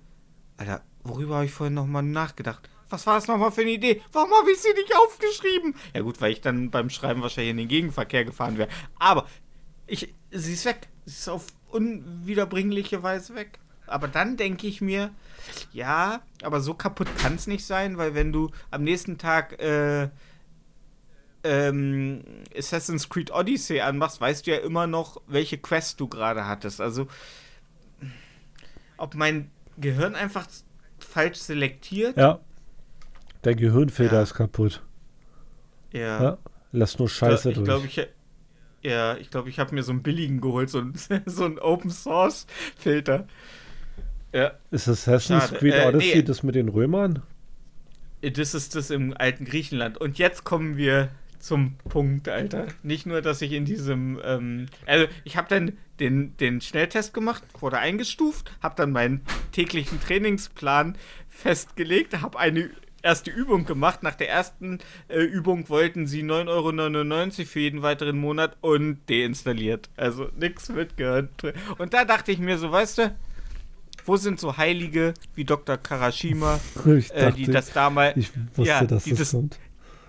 Alter, worüber habe ich vorhin nochmal nachgedacht? Was war das nochmal für eine Idee? Warum habe ich sie nicht aufgeschrieben? Ja gut, weil ich dann beim Schreiben wahrscheinlich in den Gegenverkehr gefahren wäre. Aber ich, sie ist weg. Sie ist auf unwiederbringliche Weise weg. Aber dann denke ich mir, ja, aber so kaputt kann es nicht sein, weil wenn du am nächsten Tag äh, ähm, Assassin's Creed Odyssey anmachst, weißt du ja immer noch, welche Quest du gerade hattest. Also, ob mein Gehirn einfach falsch selektiert? Ja. Dein Gehirnfilter Ja. ist kaputt. Ja. Ja. Lass nur Scheiße ich durch. glaube, ich, ja, ich glaube, ich habe mir so einen billigen geholt, so einen, so einen Open Source Filter. Ja, ist Assassin's Schade. Creed Äh, Odyssey nee. das mit den Römern? das ist das im alten Griechenland. Und jetzt kommen wir zum Punkt, Alter. Nicht nur, dass ich in diesem, ähm, also ich habe dann den, den Schnelltest gemacht, wurde eingestuft, habe dann meinen täglichen Trainingsplan festgelegt, habe eine erste Übung gemacht. Nach der ersten äh, Übung wollten sie 9,99 Euro für jeden weiteren Monat und deinstalliert. Also nichts mitgehört. Und da dachte ich mir so, weißt du, wo sind so Heilige wie Dr. Karashima, äh, die das damals wusste, ja, die das das-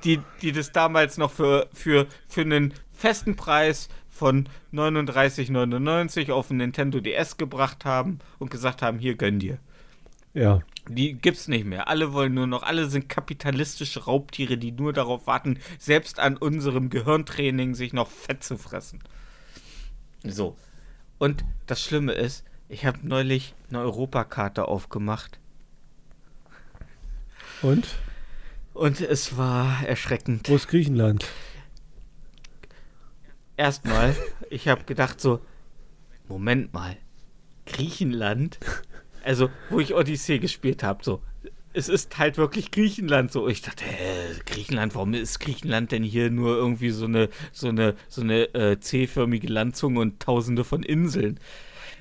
die, die das damals noch für, für, für einen festen Preis von 39,99 auf den Nintendo DS gebracht haben und gesagt haben, hier gönn dir. Ja. Die gibt's nicht mehr. Alle wollen nur noch, alle sind kapitalistische Raubtiere, die nur darauf warten, selbst an unserem Gehirntraining sich noch Fett zu fressen. So. Und das Schlimme ist, ich habe neulich eine Europakarte aufgemacht Und? und es war erschreckend. Wo ist Griechenland? erstmal, ich habe gedacht so, Moment mal, Griechenland? Also, wo ich Odyssee gespielt habe, so. Es ist halt wirklich Griechenland so. Ich dachte, hä, Griechenland, warum ist Griechenland denn hier nur irgendwie so eine, so eine, so eine äh, C-förmige Landzunge und tausende von Inseln?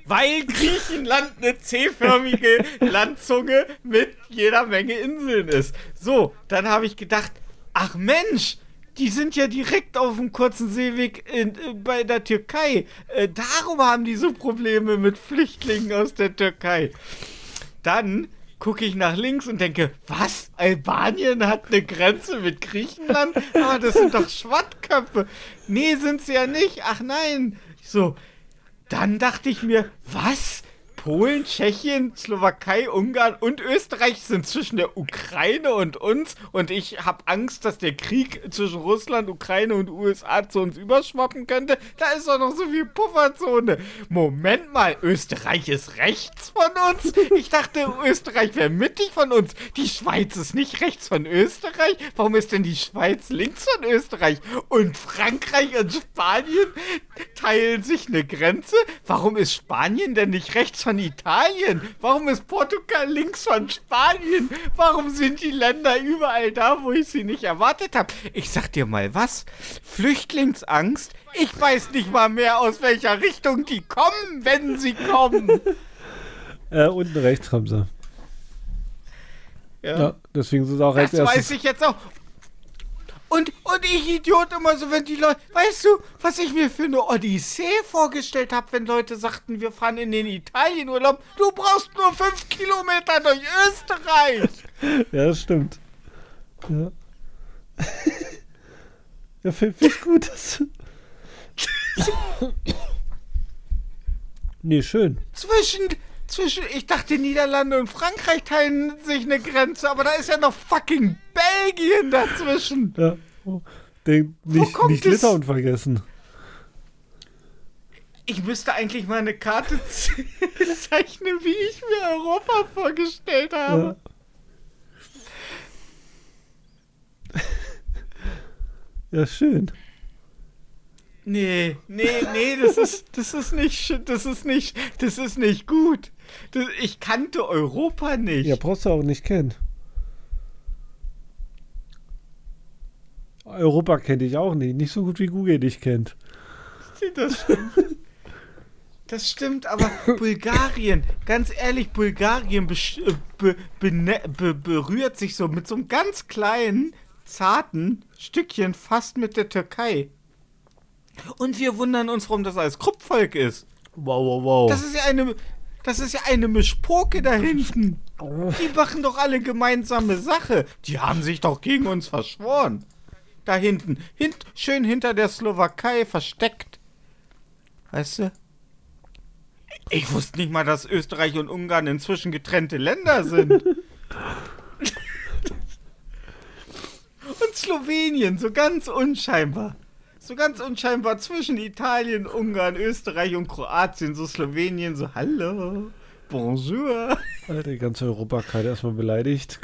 Weil Griechenland eine C-förmige Landzunge mit jeder Menge Inseln ist. So, dann habe ich gedacht, ach Mensch, die sind ja direkt auf dem kurzen Seeweg in, äh, bei der Türkei. Äh, darum haben die so Probleme mit Flüchtlingen aus der Türkei. Dann gucke ich nach links und denke, was? Albanien hat eine Grenze mit Griechenland? Aber das sind doch Schwattköpfe. Nee, sind sie ja nicht. Ach nein. So, dann dachte ich mir, was? Polen, Tschechien, Slowakei, Ungarn und Österreich sind zwischen der Ukraine und uns und ich habe Angst, dass der Krieg zwischen Russland, Ukraine und USA zu uns überschwappen könnte. Da ist doch noch so viel Pufferzone. Moment mal, Österreich ist rechts von uns? Ich dachte, Österreich wäre mittig von uns. Die Schweiz ist nicht rechts von Österreich. Warum ist denn die Schweiz links von Österreich? Und Frankreich und Spanien teilen sich eine Grenze? Warum ist Spanien denn nicht rechts von Italien? Warum ist Portugal links von Spanien? Warum sind die Länder überall da, wo ich sie nicht erwartet habe? Ich sag dir mal was. Flüchtlingsangst? Ich weiß nicht mal mehr, aus welcher Richtung die kommen, wenn sie kommen. Äh, unten rechts haben sie. Ja. Ja, deswegen sind sie auch als Das weiß ich jetzt auch. Und, und ich Idiot immer so, wenn die Leute, weißt du, was ich mir für eine Odyssee vorgestellt habe, wenn Leute sagten, wir fahren in den Italienurlaub, du brauchst nur fünf Kilometer durch Österreich. Ja, das stimmt. Ja. ja, finde ich gut. Das nee, schön. Zwischen, zwischen, ich dachte, Niederlande und Frankreich teilen sich eine Grenze, aber da ist ja noch fucking Belgien dazwischen. Ja. Oh, Den, nicht nicht? Litauen vergessen. Ich müsste eigentlich mal eine Karte ze- zeichnen, wie ich mir Europa vorgestellt habe. Ja. ja, schön. Nee, nee, nee, das ist, das ist nicht, das ist nicht, das ist nicht gut. Das, ich kannte Europa nicht. Ja, brauchst du auch nicht kennen. Europa kenne ich auch nicht. Nicht so gut wie Google dich kennt. Das stimmt. Das stimmt, aber Bulgarien, ganz ehrlich, Bulgarien äh, be, bene- be, berührt sich so mit so einem ganz kleinen, zarten Stückchen fast mit der Türkei. Und wir wundern uns, warum das alles Kruppvolk ist. Wow, wow, wow. Das ist ja eine, das ist ja eine Mischpoke da hinten. Die machen doch alle gemeinsame Sache. Die haben sich doch gegen uns verschworen. Da hinten, hint, schön hinter der Slowakei versteckt. Weißt du? Ich wusste nicht mal, dass Österreich und Ungarn inzwischen getrennte Länder sind. und Slowenien, so ganz unscheinbar. So ganz unscheinbar zwischen Italien, Ungarn, Österreich und Kroatien. So Slowenien, so hallo, bonjour. Alter, die ganze Europakarte erstmal beleidigt.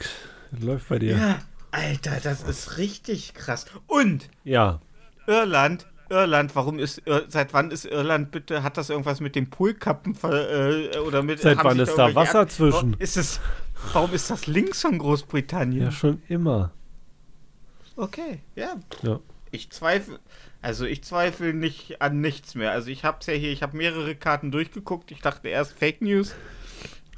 Läuft bei dir. Ja, Alter, das ist richtig krass. Und Ja. Irland, Irland, warum ist, seit wann ist Irland bitte, hat das irgendwas mit dem Poolkappen äh, oder mit, Seit wann ist da Wasser zwischen? Ist es, warum ist das links von Großbritannien? Ja, schon immer. Okay, ja. Ja. Ich zweifle, also ich zweifle nicht an nichts mehr. Also ich hab's ja hier, ich habe mehrere Karten durchgeguckt. Ich dachte erst Fake News.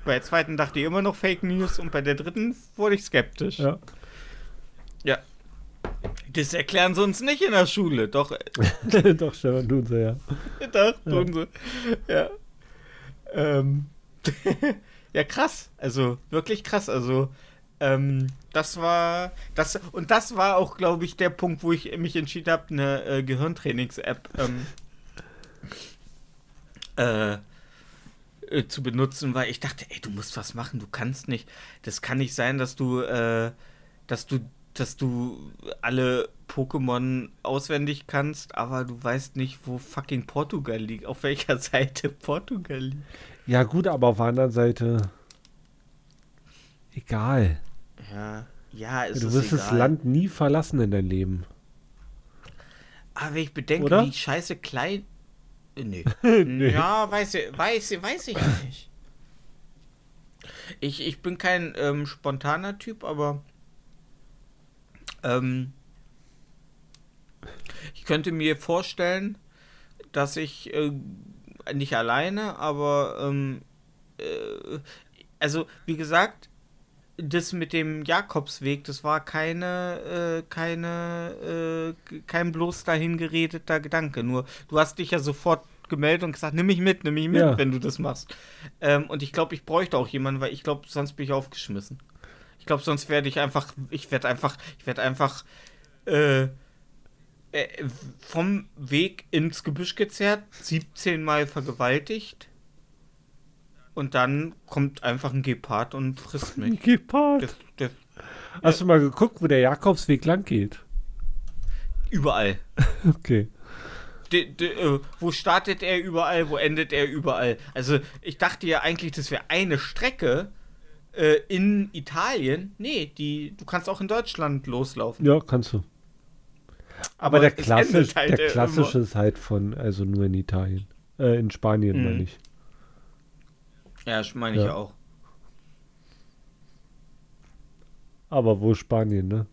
Bei der zweiten dachte ich immer noch Fake News und bei der dritten wurde ich skeptisch. Ja. Ja. Das erklären sie uns nicht in der Schule. Doch, Doch, Stefan, tun sie ja. doch, tun sie. Ja. Ähm. ja, krass. Also, wirklich krass. Also, ähm, das war. Das, und das war auch, glaube ich, der Punkt, wo ich mich entschieden habe, eine äh, Gehirntrainings-App ähm, äh, äh, zu benutzen, weil ich dachte, ey, du musst was machen, du kannst nicht. Das kann nicht sein, dass du, äh, dass du, dass du alle Pokémon auswendig kannst, aber du weißt nicht, wo fucking Portugal liegt, auf welcher Seite Portugal liegt. Ja, gut, aber auf der anderen Seite. Egal. Ja, ja, ist du wirst egal. das Land nie verlassen in dein Leben. Aber wenn ich bedenke, Oder? wie scheiße klein. Nee. Nee. Ja, weiß, ich- weiß, ich- weiß ich nicht. Ich, ich bin kein ähm, spontaner Typ, aber ähm, ich könnte mir vorstellen, dass ich äh, nicht alleine, aber ähm, äh, also wie gesagt, das mit dem Jakobsweg, das war keine, äh, keine, äh, kein bloß dahin geredeter Gedanke. Nur, du hast dich ja sofort gemeldet und gesagt, nimm mich mit, nimm mich mit, Ja. wenn du das machst. Ähm, und ich glaube, ich bräuchte auch jemanden, weil ich glaube, sonst bin ich aufgeschmissen. Ich glaube, sonst werde ich einfach, ich werde einfach, ich werde einfach äh, äh, vom Weg ins Gebüsch gezerrt, 17 Mal vergewaltigt. Und dann kommt einfach ein Gepard und frisst mich. Gepard. Das, das, Hast du mal geguckt, wo der Jakobsweg lang geht? überall. Okay. De, de, äh, wo startet er überall, wo endet er überall? Also ich dachte ja eigentlich, das wäre eine Strecke äh, in Italien. Nee, die, du kannst auch in Deutschland loslaufen. Ja, kannst du. Aber, der, es klassisch, halt, der äh, klassische immer- ist halt von, also nur in Italien. Äh, in Spanien, Mhm. meine ich. Ja, das meine ich Ja. ja auch. Aber wo Spanien, ne?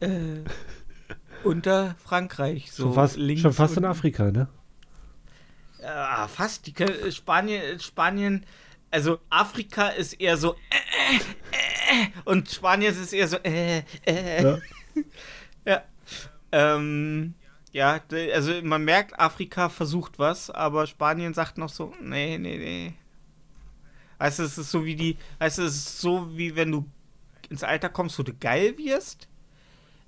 Äh, unter Frankreich, so schon fast, schon fast in. Afrika, ne? Ja, fast. Die können, Spanien, Spanien, also Afrika ist eher so äh, äh, äh, und Spanien ist eher so äh, äh. Ja. Ja. Ähm, ja, also man merkt, Afrika versucht was, aber Spanien sagt noch so, nee, nee, nee. Weißt du, es ist so wie die, weißt du, es ist so wie wenn du ins Alter kommst, wo du geil wirst,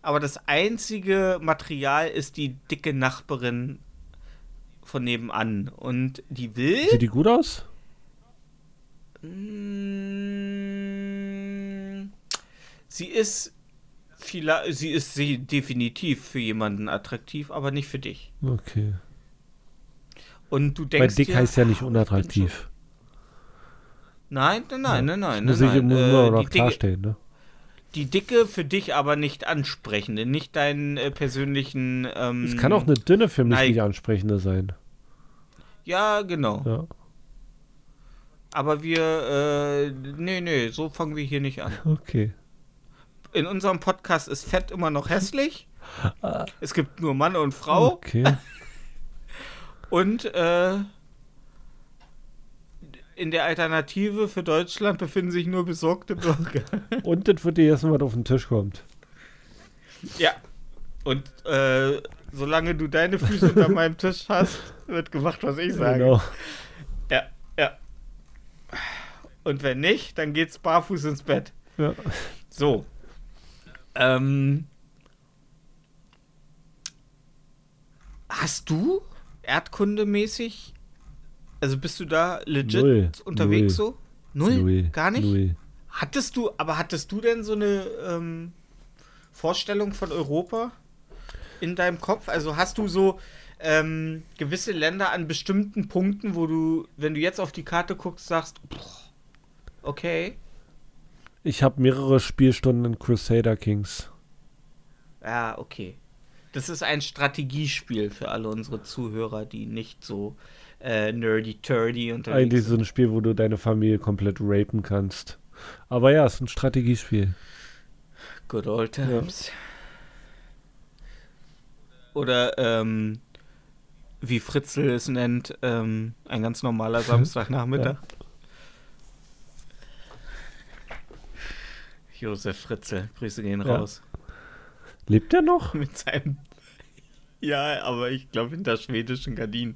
aber das einzige Material ist die dicke Nachbarin von nebenan und die will Sieht die gut aus? Mm, Sie ist vielleicht, sie ist sie definitiv für jemanden attraktiv, aber nicht für dich. Okay. Und du Weil denkst dick dir, heißt ja nicht "Ah, unattraktiv. Nein, nein, nein, nein, nein. Muss nein, ich muss nur Äh, noch die, dicke, klarstellen, ne? die Dicke für dich aber nicht ansprechende, nicht deinen äh, persönlichen. Ähm, Es kann auch eine dünne für mich nein. nicht ansprechende sein. Ja, genau. Ja. Aber wir, äh, nee, nee, so fangen wir hier nicht an. Okay. In unserem Podcast ist Fett immer noch hässlich. Es gibt nur Mann und Frau. Okay. Und äh, in der Alternative für Deutschland befinden sich nur besorgte Bürger. Und das wird dir erstmal, was auf den Tisch kommt. ja. Und äh, solange du deine Füße unter meinem Tisch hast, wird gemacht, was ich sage. Genau. Ja, ja. Und wenn nicht, dann geht's barfuß ins Bett. Ja. So. Ähm. Hast du erdkundemäßig? Also bist du da legit Null. unterwegs Null. so? Null? Null. Gar nicht? Null. Hattest du, aber hattest du denn so eine ähm, Vorstellung von Europa in deinem Kopf? Also hast du so ähm, gewisse Länder an bestimmten Punkten, wo du, wenn du jetzt auf die Karte guckst, sagst, "Pff, okay, Ich habe mehrere Spielstunden in Crusader Kings. ja, okay. Das ist ein Strategiespiel für alle unsere Zuhörer, die nicht so äh, nerdy-turdy unterwegs Eigentlich sind. so ein Spiel, wo du deine Familie komplett rapen kannst. Aber ja, es ist ein Strategiespiel. Good old times. Oder, ähm, wie Fritzl es nennt, ähm, ein ganz normaler Samstagnachmittag. Josef Fritzl, Grüße gehen Ja. raus. Lebt der noch? Mit seinem. Ja, aber ich glaube hinter schwedischen Gardinen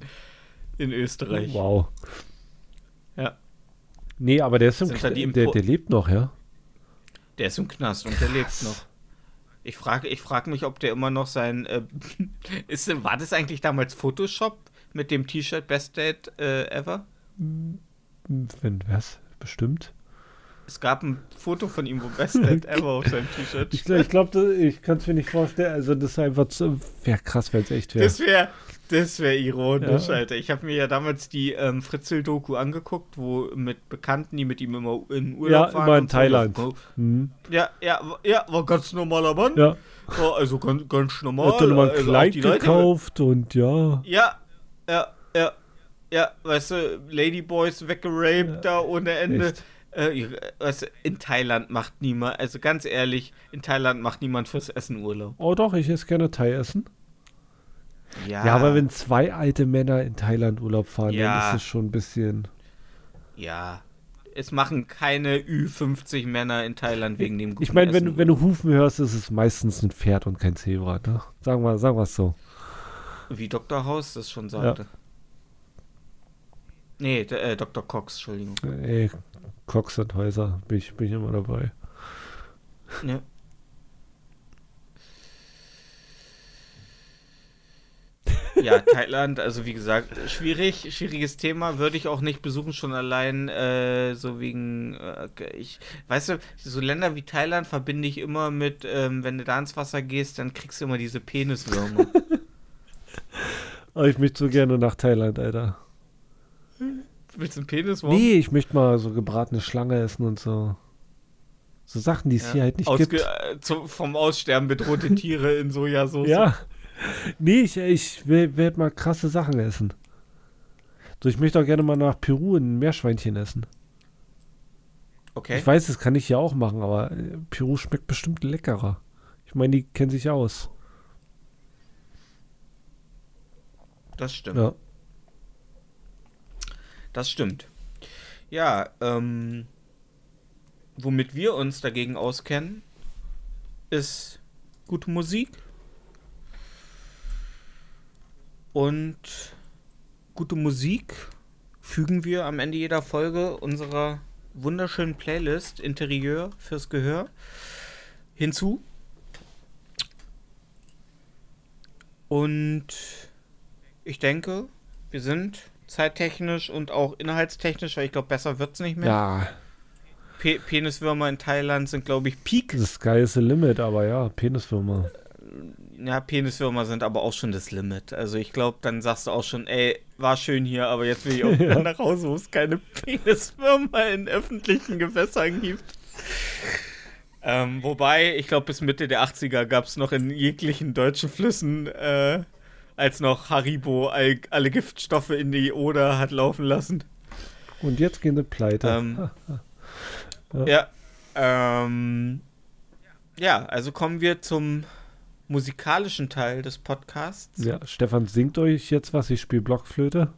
in Österreich. Wow. Ja. Nee, aber der ist im Sind da die Kn- der, der lebt noch, ja? Der ist im Knast und der lebt noch. Ich frage ich frag mich, ob der immer noch sein. Äh, ist, war das eigentlich damals Photoshop mit dem T-Shirt Best Date äh, Ever? Wenn was? Bestimmt. Es gab ein Foto von ihm, wo Best Date Ever auf seinem T-Shirt Ich, glaub- ich glaube, ich kann es mir nicht vorstellen. Also, das ist einfach zu. Wäre krass, wenn es echt wäre. Das wäre das wär ironisch, Ja. Alter. Ich habe mir ja damals die ähm, Fritzl-Doku angeguckt, wo mit Bekannten, die mit ihm immer in Ja, Urlaub waren. immer in und so. Thailand. Ja. Ja, ja, ja, war ganz normaler Mann. Ja. War also ganz, ganz normal. Hat dann mal ein also Kleid die Leute- gekauft und ja. Ja, ja, ja, ja, weißt du, Ladyboys weggeraped da ohne Ende. Echt. Äh, weißt du, in Thailand macht niemand, also ganz ehrlich, in Thailand macht niemand fürs Essen Urlaub. Oh doch, ich esse gerne Thai essen. Ja, Ja, aber wenn zwei alte Männer in Thailand Urlaub fahren, Ja. dann ist es schon ein bisschen. Ja, es machen keine Ü50 Männer in Thailand wegen dem guten Ich meine, wenn, wenn du Hufen hörst, ist es meistens ein Pferd und kein Zebra, ne? Sagen wir sagen wir's so. Wie Dr. House das schon sagte. Nee, d- äh, Dr. Cox, Entschuldigung. Ey, Cox und Häuser, bin ich, bin ich immer dabei. Ja. Ja, Thailand, also wie gesagt, schwierig, schwieriges Thema, würde ich auch nicht besuchen, schon allein äh, so wegen, äh, ich, weißt du, so Länder wie Thailand verbinde ich immer mit, ähm, wenn du da ins Wasser gehst, dann kriegst du immer diese Peniswürmer. Oh, ich möchte so gerne nach Thailand, Alter. Willst du einen Peniswurm? Nee, ich möchte mal so gebratene Schlange essen und so. So Sachen, die es Ja. hier halt nicht Ausge gibt. äh, zum, vom Aussterben bedrohte Tiere in Sojasauce. Ja. Nee, ich, ich will, werd mal krasse Sachen essen. So, ich möchte auch gerne mal nach Peru ein Meerschweinchen essen. Okay. Ich weiß, das kann ich ja auch machen, aber äh, Peru schmeckt bestimmt leckerer. Ich meine, die kennen sich aus. Das stimmt. Ja. Das stimmt. Ja, ähm, womit wir uns dagegen auskennen, ist gute Musik und gute Musik fügen wir am Ende jeder Folge unserer wunderschönen Playlist Interieur fürs Gehör hinzu. Und ich denke, wir sind zeittechnisch und auch inhaltstechnisch, weil ich glaube, besser wird es nicht mehr. Ja, Pe Peniswürmer in Thailand sind, glaube ich, Peak. the sky is the limit, aber ja, Peniswürmer. Ja, Peniswürmer sind aber auch schon das Limit. Also ich glaube, dann sagst du auch schon, ey, war schön hier, aber jetzt will ich auch Ja. nach Hause, wo es keine Peniswürmer in öffentlichen Gewässern gibt. Ähm, wobei, ich glaube, bis Mitte der 80er gab es noch in jeglichen deutschen Flüssen, äh, als noch Haribo all, alle Giftstoffe in die Oder hat laufen lassen. Und jetzt gehen sie pleite. Ähm, ja. Ähm, ja, also kommen wir zum musikalischen Teil des Podcasts. ja, Stefan singt euch jetzt was, ich spiele Blockflöte.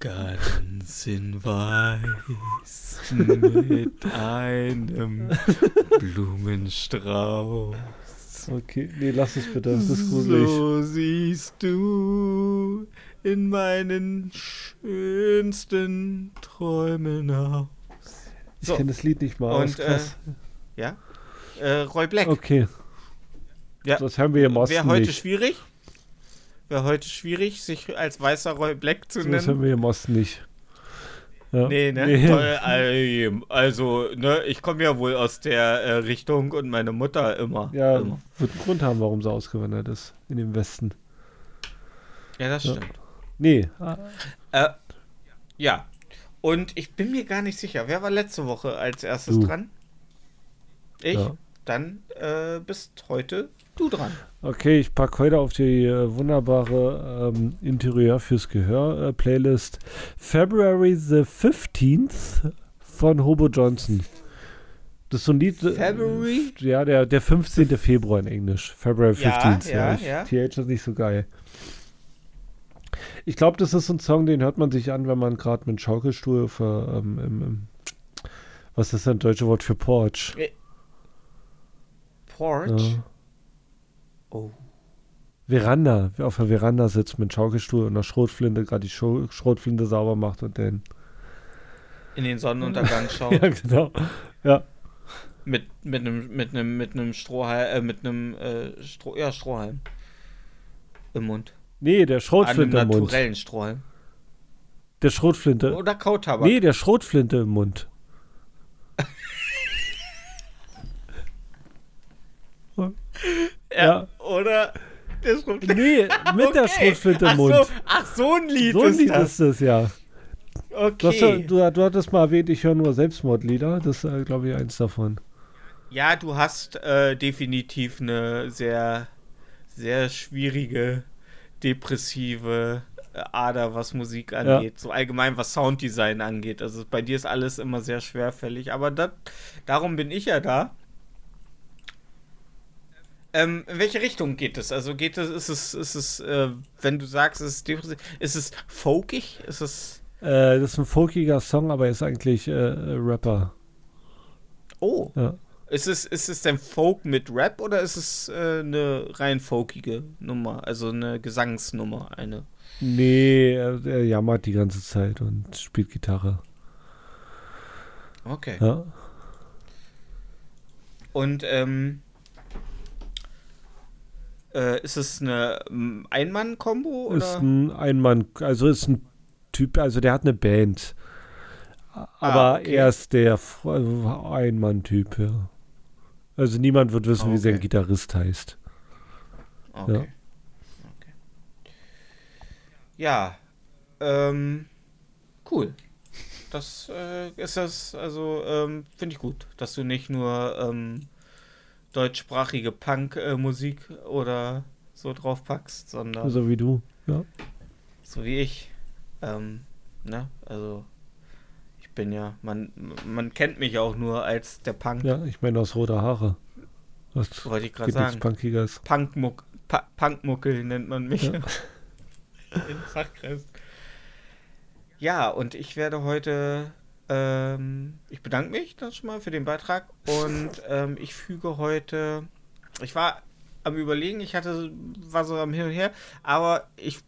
Ganz in weiß mit einem Blumenstrauß. Okay, nee, lass es bitte, das ist gruselig. So siehst du in meinen schönsten Träumen aus. Ich So. kenne das Lied nicht mal. Und, aus, krass. Ja? Äh, Roy Black. okay, Ja. das haben wir im Osten Wäre heute nicht. schwierig. Wäre heute schwierig, sich als weißer Roy Black zu So, das nennen. haben wir im Osten nicht. Ja. Nee, ne? Nee. Ähm, Also, ne, ich komme ja wohl aus der äh, Richtung und meine Mutter immer. Ja, immer. wird einen Grund haben, warum sie ausgewandert ist. In den Westen. ja das Ja. stimmt. Nee, ah, Äh, ja. Und ich bin mir gar nicht sicher, wer war letzte Woche als erstes Du. dran? Ich? Ja. Dann äh, bist heute du dran. okay, ich packe heute auf die äh, wunderbare ähm, Interieur fürs Gehör äh, Playlist February the 15th von Hobo Johnson. Das ist so ein Lied. äh, February? Ja, der, der 15. Februar in Englisch. February Ja, 15th. ja, ich, ja. TH ist nicht so geil. Ich glaube, das ist so ein Song, den hört man sich an, wenn man gerade mit Schaukelstuhl für, ähm, im, im, was ist das deutsche Wort für Porch? Porch? Ja. Oh. Veranda, wer auf der Veranda sitzt mit Schaukelstuhl und einer Schrotflinte gerade die Scho Schrotflinte sauber macht und den. In den Sonnenuntergang schaut. Ja, genau. Ja, Mit, mit einem mit einem mit einem Strohhalm, äh, mit einem äh, Stroh, ja, Strohhalm im Mund. nee, der An einem Schrotflinte im Mund. naturellen Strohhalm. Der Schrotflinte. Oder Kautabak. Nee, der Schrotflinte im Mund. ja. Oder der Schrotflinte. Nee, mit der Okay. Schrotflinte im ach Mund. So, ach, so ein Lied So ein ist Lied das. ist es, ja. Du, hast, ja- Okay. du, du hattest mal erwähnt, ich höre nur Selbstmordlieder. Das ist, äh, glaube ich, eins davon. Ja, du hast äh, definitiv eine sehr, sehr schwierige, depressive äh, Ader, was Musik angeht. So allgemein, was Sounddesign angeht. Also bei dir ist alles immer sehr schwerfällig. Aber dat, darum bin ich ja da. Ähm, in welche Richtung geht es? Also geht es, ist es, ist es, äh, wenn du sagst, es ist depressiv, ist es folkig? Ist es. Äh, das ist ein folkiger Song, aber er ist eigentlich äh, Rapper. Oh. Ja. Ist es, ist es denn Folk mit Rap oder ist es äh, eine rein folkige Nummer? Also eine Gesangsnummer, eine. Nee, er, er jammert die ganze Zeit und spielt Gitarre. Okay. Ja. Und ähm, Äh, ist es eine ähm, Ein-Mann-Kombo? Ist ein Einmann, also ist ein Typ, also der hat eine Band. Aber okay. er ist der also Einmann-Typ, ja. Also niemand wird wissen, wie sein Okay. Gitarrist heißt. Okay. Ja. okay. Ja, ähm, cool. Das äh, ist das, also ähm, finde ich gut, dass du nicht nur ähm, deutschsprachige Punk-Musik oder so drauf packst, sondern So wie du. Ja. so wie ich. Ähm, ne, also ich bin ja, man, man kennt mich auch nur als der Punk, ja, ich meine aus roter Haare. Was wollte ich gerade sagen. Punkiges. Punkmuck, pa Punkmuckel nennt man mich Ja. in Fachkreis. Ja, und ich werde heute, ähm, ich bedanke mich dann schon mal für den Beitrag und ähm, ich füge heute, ich war am überlegen, ich hatte, war so am Hin und Her, aber ich,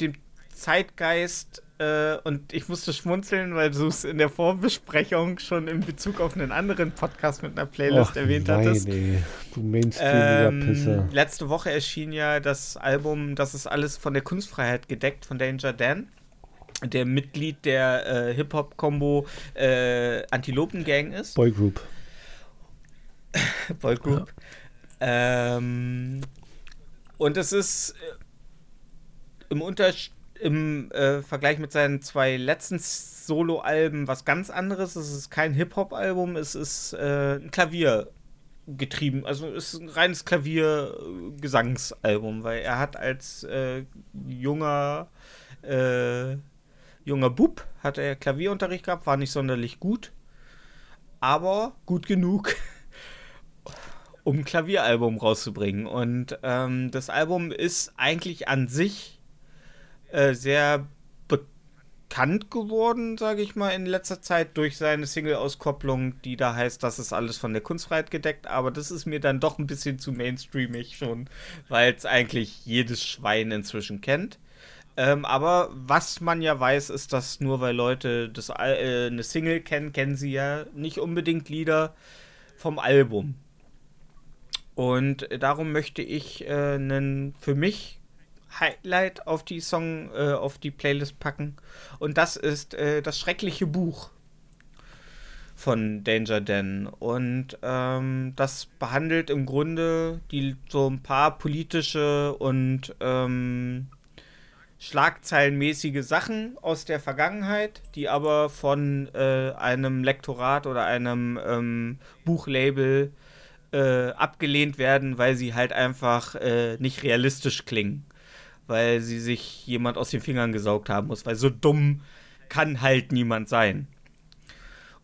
den Zeitgeist äh, und ich musste schmunzeln, weil du es in der Vorbesprechung schon in Bezug auf einen anderen Podcast mit einer Playlist Och, erwähnt nein, hattest. ey. Du mainstreamiger Ähm, Pisser. letzte Woche erschien ja das Album, das ist alles von der Kunstfreiheit gedeckt, von Danger Dan, der Mitglied der äh, Hip-Hop-Kombo äh, Antilopen Gang ist. Boygroup. Boy Group. Ähm, und es ist äh, im, Unter im äh, Vergleich mit seinen zwei letzten Solo-Alben was ganz anderes. Es ist kein Hip-Hop-Album, es ist äh, ein Klavier getrieben, also es ist ein reines Klavier-Gesangsalbum, weil er hat als äh, junger äh, junger Bub hat er Klavierunterricht gehabt, war nicht sonderlich gut, aber gut genug, um ein Klavieralbum rauszubringen. Und ähm, das Album ist eigentlich an sich äh, sehr bekannt geworden, sage ich mal, in letzter Zeit durch seine Single-Auskopplung, die da heißt, das ist alles von der Kunstfreiheit gedeckt. Aber das ist mir dann doch ein bisschen zu mainstreamig schon, weil es eigentlich jedes Schwein inzwischen kennt. Ähm, aber was man ja weiß, ist, dass nur weil Leute das, äh, eine Single kennen, kennen sie ja nicht unbedingt Lieder vom Album. Und darum möchte ich äh, einen für mich Highlight auf die Song, äh, auf die Playlist packen. Und das ist äh, das schreckliche Buch von Danger Dan. Und ähm, das behandelt im Grunde die so ein paar politische und ähm, schlagzeilenmäßige Sachen aus der Vergangenheit, die aber von äh, einem Lektorat oder einem ähm, Buchlabel äh, abgelehnt werden, weil sie halt einfach äh, nicht realistisch klingen. Weil sie sich jemand aus den Fingern gesaugt haben muss, weil so dumm kann halt niemand sein.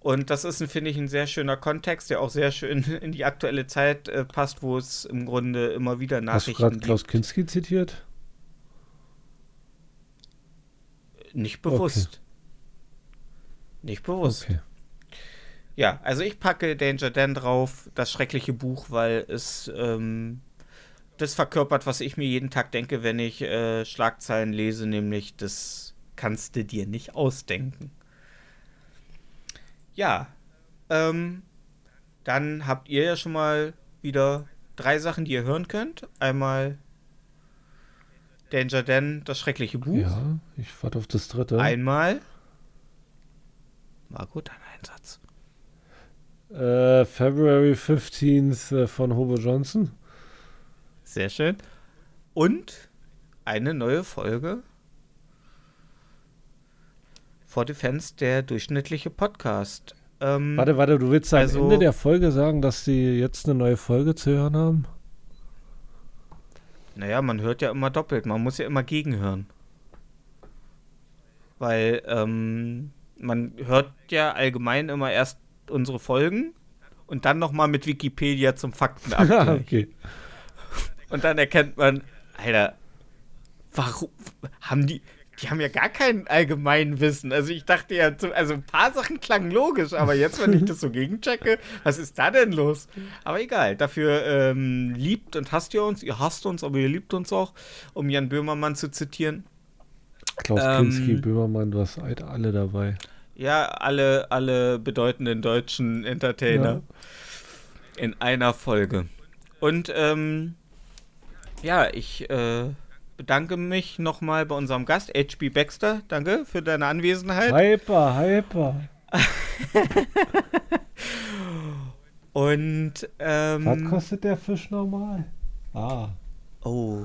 Und das ist, finde ich, ein sehr schöner Kontext, der auch sehr schön in die aktuelle Zeit äh, passt, wo es im Grunde immer wieder Hast du Nachrichten gerade. Klaus Kinski zitiert? Nicht bewusst. Nicht bewusst. Okay. Ja, also ich packe Danger Dan drauf, das schreckliche Buch, weil es ähm, das verkörpert, was ich mir jeden Tag denke, wenn ich äh, Schlagzeilen lese, nämlich das kannst du dir nicht ausdenken. Ja, ähm, dann habt ihr ja schon mal wieder drei Sachen, die ihr hören könnt. Einmal Danger Dan, das schreckliche Buch. Ja, ich warte auf das dritte. Einmal. War gut, ein Einsatz. Äh, February 15th äh, von Hobo Johnson. Sehr schön. Und eine neue Folge For Defense, der durchschnittliche Podcast. Ähm, Warte, warte, du willst am also- Ende der Folge sagen, dass sie jetzt eine neue Folge zu hören haben? Naja, man hört ja immer doppelt. Man muss ja immer gegenhören. Weil ähm, man hört ja allgemein immer erst unsere Folgen und dann nochmal mit Wikipedia zum Faktenabgleich. okay. Und dann erkennt man, Alter, warum haben die. Die haben ja gar kein allgemein Wissen. Also ich dachte ja, also ein paar Sachen klangen logisch, aber jetzt, wenn ich das so gegenchecke, was ist da denn los? Aber egal, dafür ähm, liebt und hasst ihr uns, ihr hasst uns, aber ihr liebt uns auch, um Jan Böhmermann zu zitieren. Klaus Ähm, Kinski, Böhmermann, du hast alle dabei. Ja, alle, alle bedeutenden deutschen Entertainer in einer Folge. Und ähm, Ja, ich äh, bedanke mich nochmal bei unserem Gast, HB Baxter. Danke für deine Anwesenheit. Hyper, hyper. Und ähm, Was kostet der Fisch normal? Ah. Oh,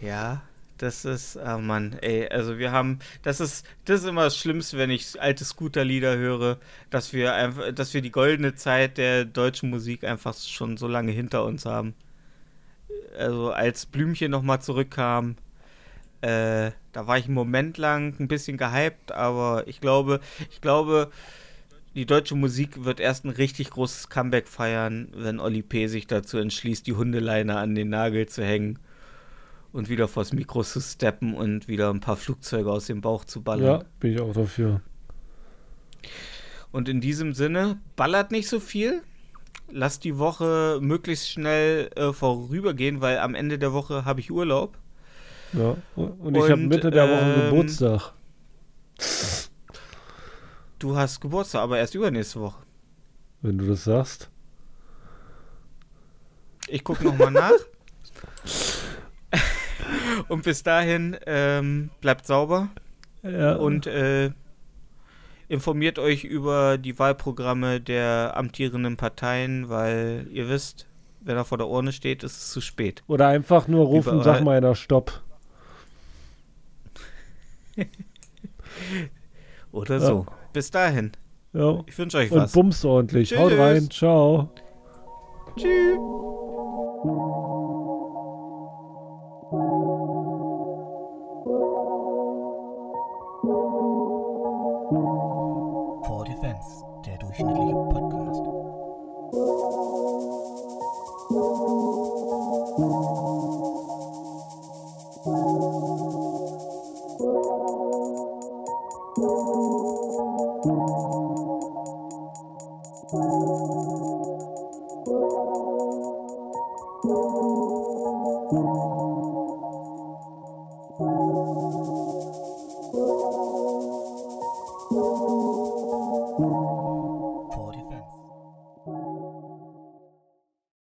ja, das ist, oh Mann, ey, also wir haben, das ist, das ist immer das Schlimmste, wenn ich alte Scooter-Lieder höre, dass wir einfach, dass wir die goldene Zeit der deutschen Musik einfach schon so lange hinter uns haben. Also als Blümchen nochmal zurückkam, äh, da war ich einen Moment lang ein bisschen gehypt, aber ich glaube, ich glaube, die deutsche Musik wird erst ein richtig großes Comeback feiern, wenn Oli P. sich dazu entschließt, die Hundeleine an den Nagel zu hängen und wieder vors Mikro zu steppen und wieder ein paar Flugzeuge aus dem Bauch zu ballern. Ja, bin ich auch dafür. Und in diesem Sinne, ballert nicht so viel. Lasst die Woche möglichst schnell äh, vorübergehen, weil am Ende der Woche habe ich Urlaub. Ja. Und ich habe Mitte der Woche ähm, Geburtstag. Du hast Geburtstag, aber erst übernächste Woche. Wenn du das sagst. Ich gucke nochmal nach. Und bis dahin ähm, bleibt sauber Ja. und äh, informiert euch über die Wahlprogramme der amtierenden Parteien, weil ihr wisst, wenn er vor der Urne steht, ist es zu spät. Oder einfach nur rufen, Überall- sag mal einer Stopp. Oder Ja. so. Bis dahin. Ja. Ich wünsche euch Und was. bums ordentlich. Haut Tschüss. rein. Ciao. Tschüss. Defense,